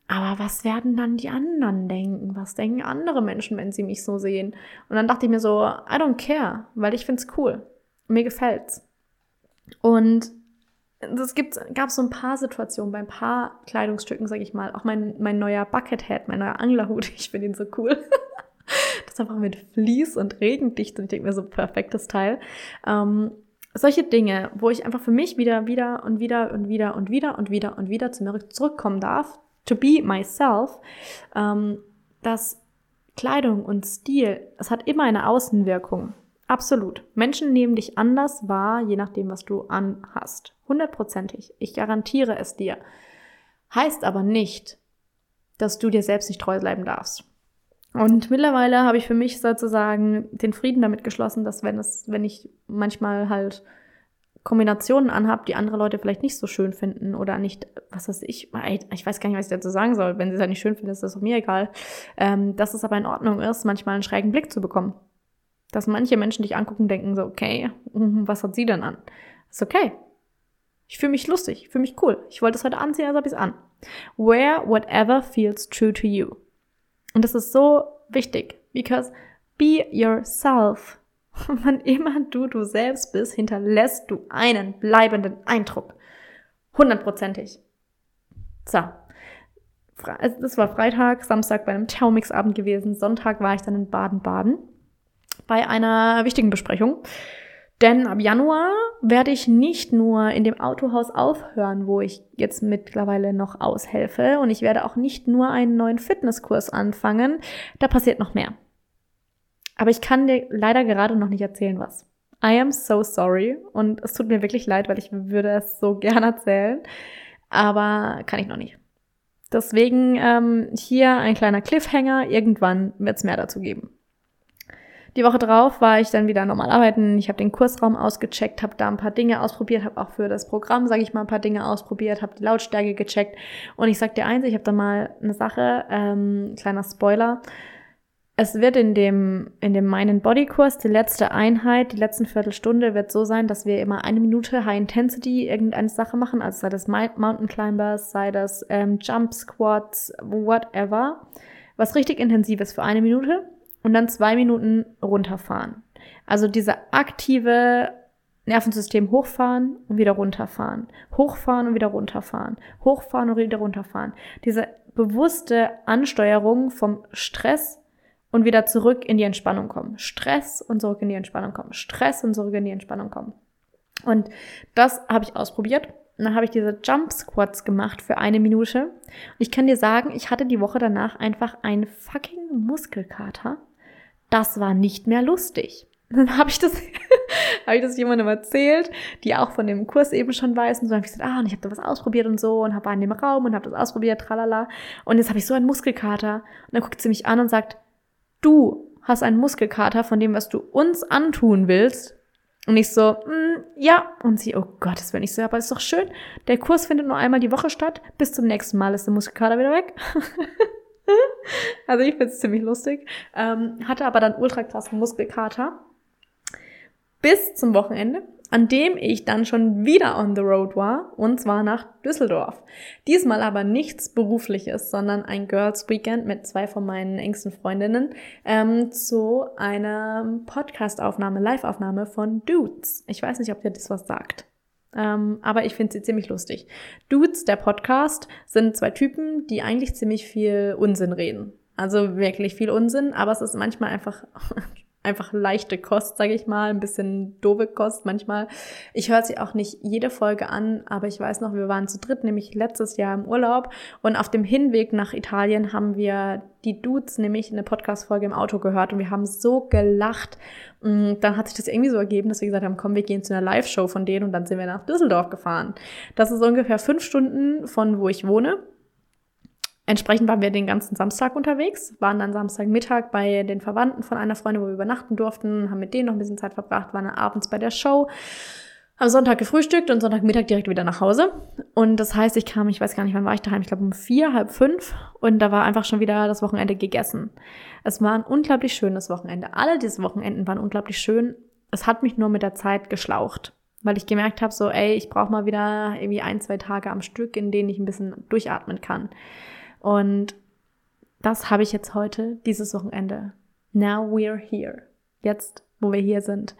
aber was werden dann die anderen denken? Was denken andere Menschen, wenn sie mich so sehen? Und dann dachte ich mir so, I don't care, weil ich find's cool. Mir gefällt's. Und es gab so ein paar Situationen bei ein paar Kleidungsstücken, sag ich mal. Auch mein, mein neuer Buckethead, mein neuer Anglerhut, ich finde ihn so cool. Das einfach mit Vlies und regendicht und ich denke mir so perfektes Teil. Ähm, solche Dinge, wo ich einfach für mich wieder, wieder und wieder und wieder und wieder und wieder und wieder zu mir zurückkommen darf, to be myself, ähm, dass Kleidung und Stil, es hat immer eine Außenwirkung. Absolut. Menschen nehmen dich anders wahr, je nachdem, was du anhast. Hundertprozentig. Ich garantiere es dir. Heißt aber nicht, dass du dir selbst nicht treu bleiben darfst. Und mittlerweile habe ich für mich sozusagen den Frieden damit geschlossen, dass wenn es, wenn ich manchmal halt Kombinationen anhabe, die andere Leute vielleicht nicht so schön finden oder nicht, was weiß ich, ich weiß gar nicht, was ich dazu sagen soll. Wenn sie es halt nicht schön finden, ist das mir egal. Ähm, dass es aber in Ordnung ist, manchmal einen schrägen Blick zu bekommen. Dass manche Menschen dich angucken und denken so, okay, mhm, was hat sie denn an? Ist okay. Ich fühle mich lustig, ich fühle mich cool. Ich wollte es heute anziehen, also habe ich es an. Wear whatever feels true to you. Und das ist so wichtig, because be yourself. Wann immer du du selbst bist, hinterlässt du einen bleibenden Eindruck. Hundertprozentig. So. Das war Freitag, Samstag bei einem Thermix-Abend gewesen. Sonntag war ich dann in Baden-Baden bei einer wichtigen Besprechung. Denn ab Januar werde ich nicht nur in dem Autohaus aufhören, wo ich jetzt mittlerweile noch aushelfe, und ich werde auch nicht nur einen neuen Fitnesskurs anfangen. Da passiert noch mehr. Aber ich kann dir leider gerade noch nicht erzählen, was. I am so sorry und es tut mir wirklich leid, weil ich würde es so gerne erzählen, aber kann ich noch nicht. Deswegen ähm, hier ein kleiner Cliffhanger. Irgendwann wird es mehr dazu geben. Die Woche drauf war ich dann wieder normal arbeiten. Ich habe den Kursraum ausgecheckt, habe da ein paar Dinge ausprobiert, habe auch für das Programm, sage ich mal, ein paar Dinge ausprobiert, habe die Lautstärke gecheckt. Und ich sag dir eins, ich habe da mal eine Sache, ähm, kleiner Spoiler. Es wird in dem, in dem meinen Bodykurs, die letzte Einheit, die letzten Viertelstunde wird so sein, dass wir immer eine Minute High Intensity irgendeine Sache machen, also sei das Mountain Climbers, sei das ähm, Jump Squats, whatever, was richtig intensiv ist für eine Minute und dann zwei Minuten runterfahren. Also diese aktive Nervensystem hochfahren und wieder runterfahren. Hochfahren und wieder runterfahren. Hochfahren und wieder runterfahren. Diese bewusste Ansteuerung vom Stress und wieder zurück in die Entspannung kommen. Stress und zurück in die Entspannung kommen. Stress und zurück in die Entspannung kommen. Und das habe ich ausprobiert. Und dann habe ich diese Jump Squats gemacht für eine Minute. Und ich kann dir sagen, ich hatte die Woche danach einfach einen fucking Muskelkater das war nicht mehr lustig. Dann habe ich das, habe ich das jemandem erzählt, die auch von dem Kurs eben schon weiß und so habe ich gesagt, ah, und ich habe da was ausprobiert und so und habe in dem Raum und habe das ausprobiert, tralala. Und jetzt habe ich so einen Muskelkater. Und dann guckt sie mich an und sagt, du hast einen Muskelkater von dem, was du uns antun willst. Und ich so, mm, ja. Und sie, oh Gott, das wäre nicht so, aber ist doch schön. Der Kurs findet nur einmal die Woche statt. Bis zum nächsten Mal ist der Muskelkater wieder weg. also ich finde es ziemlich lustig. Ähm, hatte aber dann ultra krassen Muskelkater. Bis zum Wochenende, an dem ich dann schon wieder on the road war, und zwar nach Düsseldorf. Diesmal aber nichts Berufliches, sondern ein Girls Weekend mit zwei von meinen engsten Freundinnen ähm, zu einer Podcastaufnahme, Liveaufnahme von Dudes. Ich weiß nicht, ob dir das was sagt. Ähm, aber ich finde sie ziemlich lustig. Dudes, der Podcast, sind zwei Typen, die eigentlich ziemlich viel Unsinn reden. Also wirklich viel Unsinn, aber es ist manchmal einfach einfach leichte Kost, sage ich mal, ein bisschen doofe Kost manchmal. Ich höre sie auch nicht jede Folge an, aber ich weiß noch, wir waren zu dritt, nämlich letztes Jahr im Urlaub und auf dem Hinweg nach Italien haben wir die Dudes nämlich eine Podcast-Folge im Auto gehört und wir haben so gelacht. Und dann hat sich das irgendwie so ergeben, dass wir gesagt haben, komm, wir gehen zu einer Live-Show von denen und dann sind wir nach Düsseldorf gefahren. Das ist ungefähr fünf Stunden von wo ich wohne. Entsprechend waren wir den ganzen Samstag unterwegs, waren dann Samstagmittag bei den Verwandten von einer Freundin, wo wir übernachten durften, haben mit denen noch ein bisschen Zeit verbracht, waren abends bei der Show, am Sonntag gefrühstückt und Sonntagmittag direkt wieder nach Hause. Und das heißt, ich kam, ich weiß gar nicht, wann war ich daheim, ich glaube um vier, halb fünf und da war einfach schon wieder das Wochenende gegessen. Es war ein unglaublich schönes Wochenende. Alle diese Wochenenden waren unglaublich schön. Es hat mich nur mit der Zeit geschlaucht weil ich gemerkt habe, so, ey, ich brauche mal wieder irgendwie ein, zwei Tage am Stück, in denen ich ein bisschen durchatmen kann. Und das habe ich jetzt heute, dieses Wochenende. Now we're here. Jetzt, wo wir hier sind.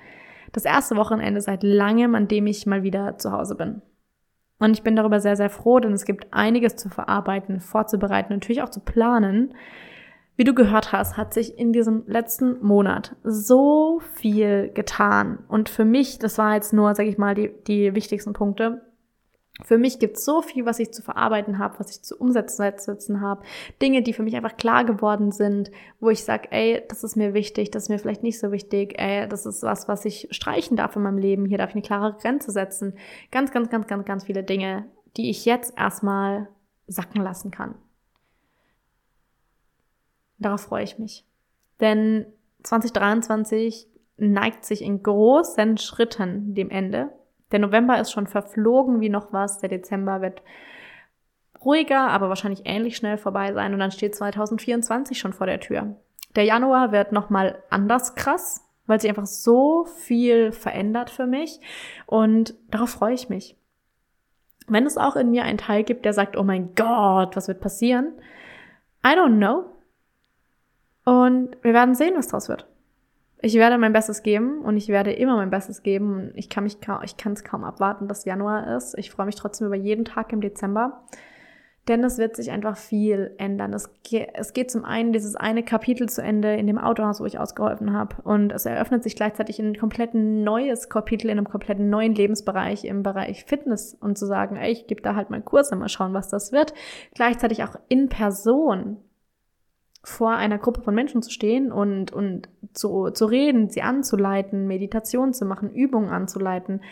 Das erste Wochenende seit langem, an dem ich mal wieder zu Hause bin. Und ich bin darüber sehr, sehr froh, denn es gibt einiges zu verarbeiten, vorzubereiten, natürlich auch zu planen. Wie du gehört hast, hat sich in diesem letzten Monat so viel getan. Und für mich, das war jetzt nur, sag ich mal, die, die wichtigsten Punkte, für mich gibt es so viel, was ich zu verarbeiten habe, was ich zu umsetzen habe, Dinge, die für mich einfach klar geworden sind, wo ich sage, ey, das ist mir wichtig, das ist mir vielleicht nicht so wichtig, ey, das ist was, was ich streichen darf in meinem Leben, hier darf ich eine klare Grenze setzen. Ganz, ganz, ganz, ganz, ganz viele Dinge, die ich jetzt erstmal sacken lassen kann. Darauf freue ich mich. Denn 2023 neigt sich in großen Schritten dem Ende. Der November ist schon verflogen wie noch was. Der Dezember wird ruhiger, aber wahrscheinlich ähnlich schnell vorbei sein. Und dann steht 2024 schon vor der Tür. Der Januar wird nochmal anders krass, weil sich einfach so viel verändert für mich. Und darauf freue ich mich. Wenn es auch in mir einen Teil gibt, der sagt, oh mein Gott, was wird passieren? I don't know. Und wir werden sehen, was draus wird. Ich werde mein Bestes geben und ich werde immer mein Bestes geben. Ich kann mich kaum, ich kann es kaum abwarten, dass Januar ist. Ich freue mich trotzdem über jeden Tag im Dezember. Denn es wird sich einfach viel ändern. Es, geht, es geht zum einen dieses eine Kapitel zu Ende in dem Autohaus, wo ich ausgeholfen habe. Und es eröffnet sich gleichzeitig ein komplett neues Kapitel in einem komplett neuen Lebensbereich, im Bereich Fitness. Und zu sagen, ey, ich gebe da halt mal Kurse, mal schauen, was das wird. Gleichzeitig auch in Person vor einer Gruppe von Menschen zu stehen und, und zu, zu reden, sie anzuleiten, Meditation zu machen, Übungen anzuleiten,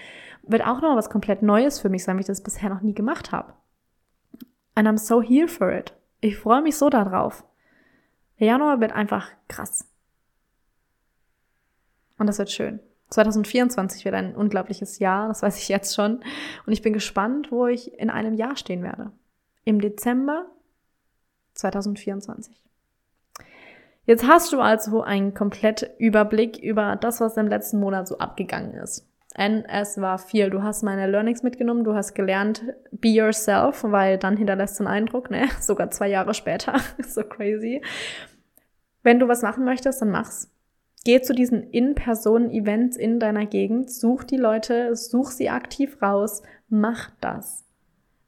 wird auch noch was komplett Neues für mich sein, wie ich das bisher noch nie gemacht habe. And I'm so here for it. Ich freue mich so darauf. Der Januar wird einfach krass. Und das wird schön. 2024 wird ein unglaubliches Jahr, das weiß ich jetzt schon. Und ich bin gespannt, wo ich in einem Jahr stehen werde. Im Dezember 2024. Jetzt hast du also einen kompletten Überblick über das, was im letzten Monat so abgegangen ist. Und es war viel. Du hast meine Learnings mitgenommen, du hast gelernt, be yourself, weil dann hinterlässt du einen Eindruck, ne? Sogar zwei Jahre später. so crazy. Wenn du was machen möchtest, dann mach's. Geh zu diesen In-Personen-Events in deiner Gegend, such die Leute, such sie aktiv raus, mach das.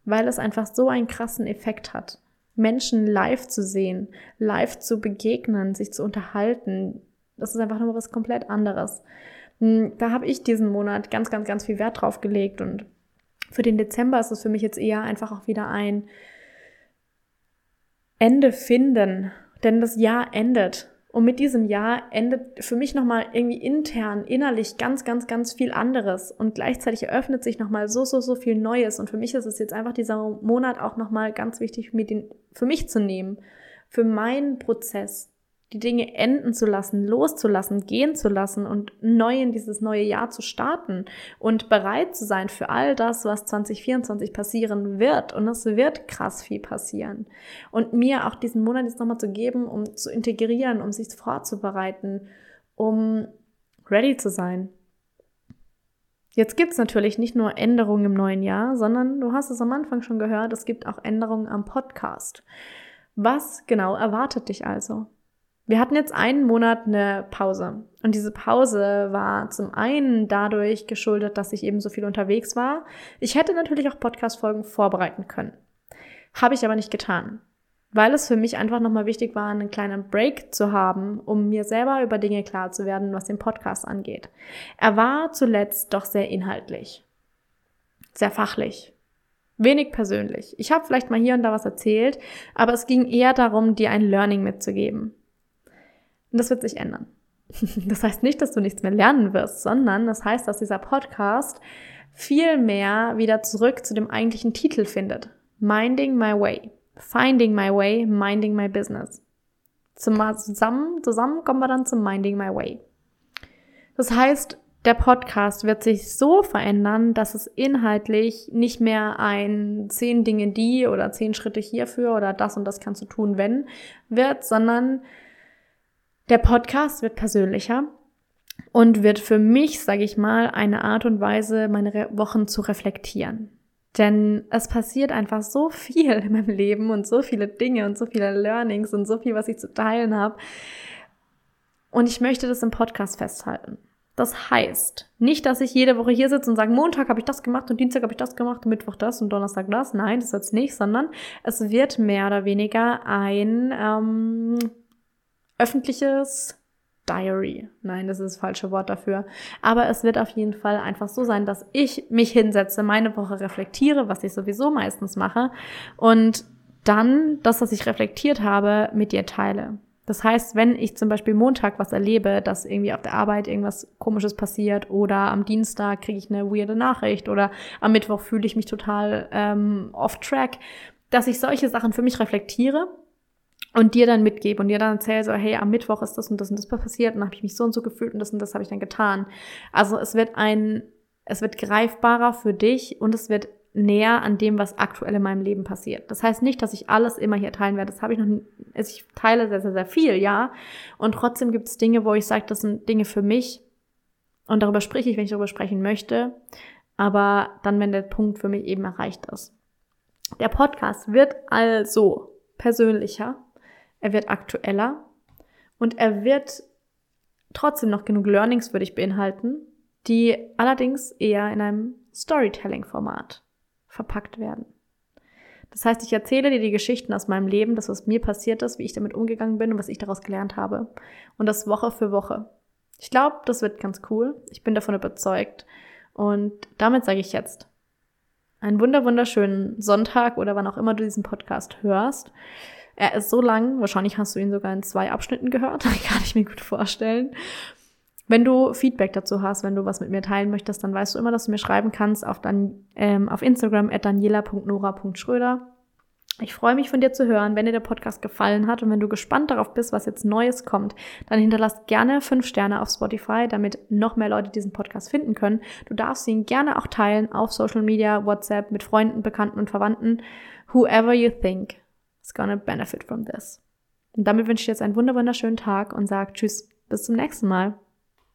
Weil es einfach so einen krassen Effekt hat. Menschen live zu sehen, live zu begegnen, sich zu unterhalten, das ist einfach nur was komplett anderes. Hm, da habe ich diesen Monat ganz, ganz, ganz viel Wert drauf gelegt und für den Dezember ist es für mich jetzt eher einfach auch wieder ein Ende finden, denn das Jahr endet und mit diesem Jahr endet für mich nochmal irgendwie intern, innerlich ganz, ganz, ganz viel anderes. Und gleichzeitig eröffnet sich nochmal so, so, so viel Neues. Und für mich ist es jetzt einfach dieser Monat auch nochmal ganz wichtig, mit den, für mich zu nehmen. Für meinen Prozess, die Dinge enden zu lassen, loszulassen, gehen zu lassen und neu in dieses neue Jahr zu starten und bereit zu sein für all das, was 2024 passieren wird. Und es wird krass viel passieren. Und mir auch diesen Monat jetzt nochmal zu geben, um zu integrieren, um sich vorzubereiten, um ready zu sein. Jetzt gibt's natürlich nicht nur Änderungen im neuen Jahr, sondern du hast es am Anfang schon gehört, es gibt auch Änderungen am Podcast. Was genau erwartet dich also? Wir hatten jetzt einen Monat eine Pause. Und diese Pause war zum einen dadurch geschuldet, dass ich eben so viel unterwegs war. Ich hätte natürlich auch Podcast-Folgen vorbereiten können. Habe ich aber nicht getan. Weil es für mich einfach nochmal wichtig war, einen kleinen Break zu haben, um mir selber über Dinge klar zu werden, was den Podcast angeht. Er war zuletzt doch sehr inhaltlich. Sehr fachlich. Wenig persönlich. Ich habe vielleicht mal hier und da was erzählt, aber es ging eher darum, dir ein Learning mitzugeben. Und das wird sich ändern. Das heißt nicht, dass du nichts mehr lernen wirst, sondern das heißt, dass dieser Podcast viel mehr wieder zurück zu dem eigentlichen Titel findet. Minding my way. Finding my way, minding my business. Zusammen, zusammen kommen wir dann zum Minding my way. Das heißt, der Podcast wird sich so verändern, dass es inhaltlich nicht mehr ein zehn Dinge die oder zehn Schritte hierfür oder das und das kannst du tun, wenn wird, sondern der Podcast wird persönlicher und wird für mich, sage ich mal, eine Art und Weise, meine Wochen zu reflektieren. Denn es passiert einfach so viel in meinem Leben und so viele Dinge und so viele Learnings und so viel, was ich zu teilen habe. Und ich möchte das im Podcast festhalten. Das heißt, nicht, dass ich jede Woche hier sitze und sage, Montag habe ich das gemacht und Dienstag habe ich das gemacht und Mittwoch das und Donnerstag das. Nein, das wird's nicht, sondern es wird mehr oder weniger ein ähm, öffentliches Diary. Nein, das ist das falsche Wort dafür. Aber es wird auf jeden Fall einfach so sein, dass ich mich hinsetze, meine Woche reflektiere, was ich sowieso meistens mache, und dann das, was ich reflektiert habe, mit dir teile. Das heißt, wenn ich zum Beispiel Montag was erlebe, dass irgendwie auf der Arbeit irgendwas Komisches passiert oder am Dienstag kriege ich eine weirde Nachricht oder am Mittwoch fühle ich mich total ähm, off-track, dass ich solche Sachen für mich reflektiere und dir dann mitgebe und dir dann erzähle so, hey, am Mittwoch ist das und das und das passiert und dann habe ich mich so und so gefühlt und das und das habe ich dann getan. Also es wird ein, es wird greifbarer für dich und es wird näher an dem, was aktuell in meinem Leben passiert. Das heißt nicht, dass ich alles immer hier teilen werde. Das habe ich noch, also ich teile sehr, sehr, sehr viel, ja. Und trotzdem gibt es Dinge, wo ich sage, das sind Dinge für mich. Und darüber spreche ich, wenn ich darüber sprechen möchte. Aber dann, wenn der Punkt für mich eben erreicht ist. Der Podcast wird also persönlicher. Er wird aktueller. Und er wird trotzdem noch genug Learnings würde ich beinhalten, die allerdings eher in einem Storytelling-Format verpackt werden. Das heißt, ich erzähle dir die Geschichten aus meinem Leben, das, was mir passiert ist, wie ich damit umgegangen bin und was ich daraus gelernt habe. Und das Woche für Woche. Ich glaube, das wird ganz cool. Ich bin davon überzeugt. Und damit sage ich jetzt einen wunder wunderschönen Sonntag oder wann auch immer du diesen Podcast hörst. Er ist so lang, wahrscheinlich hast du ihn sogar in zwei Abschnitten gehört, kann ich mir gut vorstellen. Wenn du Feedback dazu hast, wenn du was mit mir teilen möchtest, dann weißt du immer, dass du mir schreiben kannst auf, dann, ähm, auf Instagram at daniela.nora.schröder. Ich freue mich von dir zu hören, wenn dir der Podcast gefallen hat und wenn du gespannt darauf bist, was jetzt Neues kommt, dann hinterlass gerne fünf Sterne auf Spotify, damit noch mehr Leute diesen Podcast finden können. Du darfst ihn gerne auch teilen auf Social Media, WhatsApp, mit Freunden, Bekannten und Verwandten. Whoever you think is gonna benefit from this. Und damit wünsche ich dir jetzt einen wunderschönen Tag und sag Tschüss, bis zum nächsten Mal.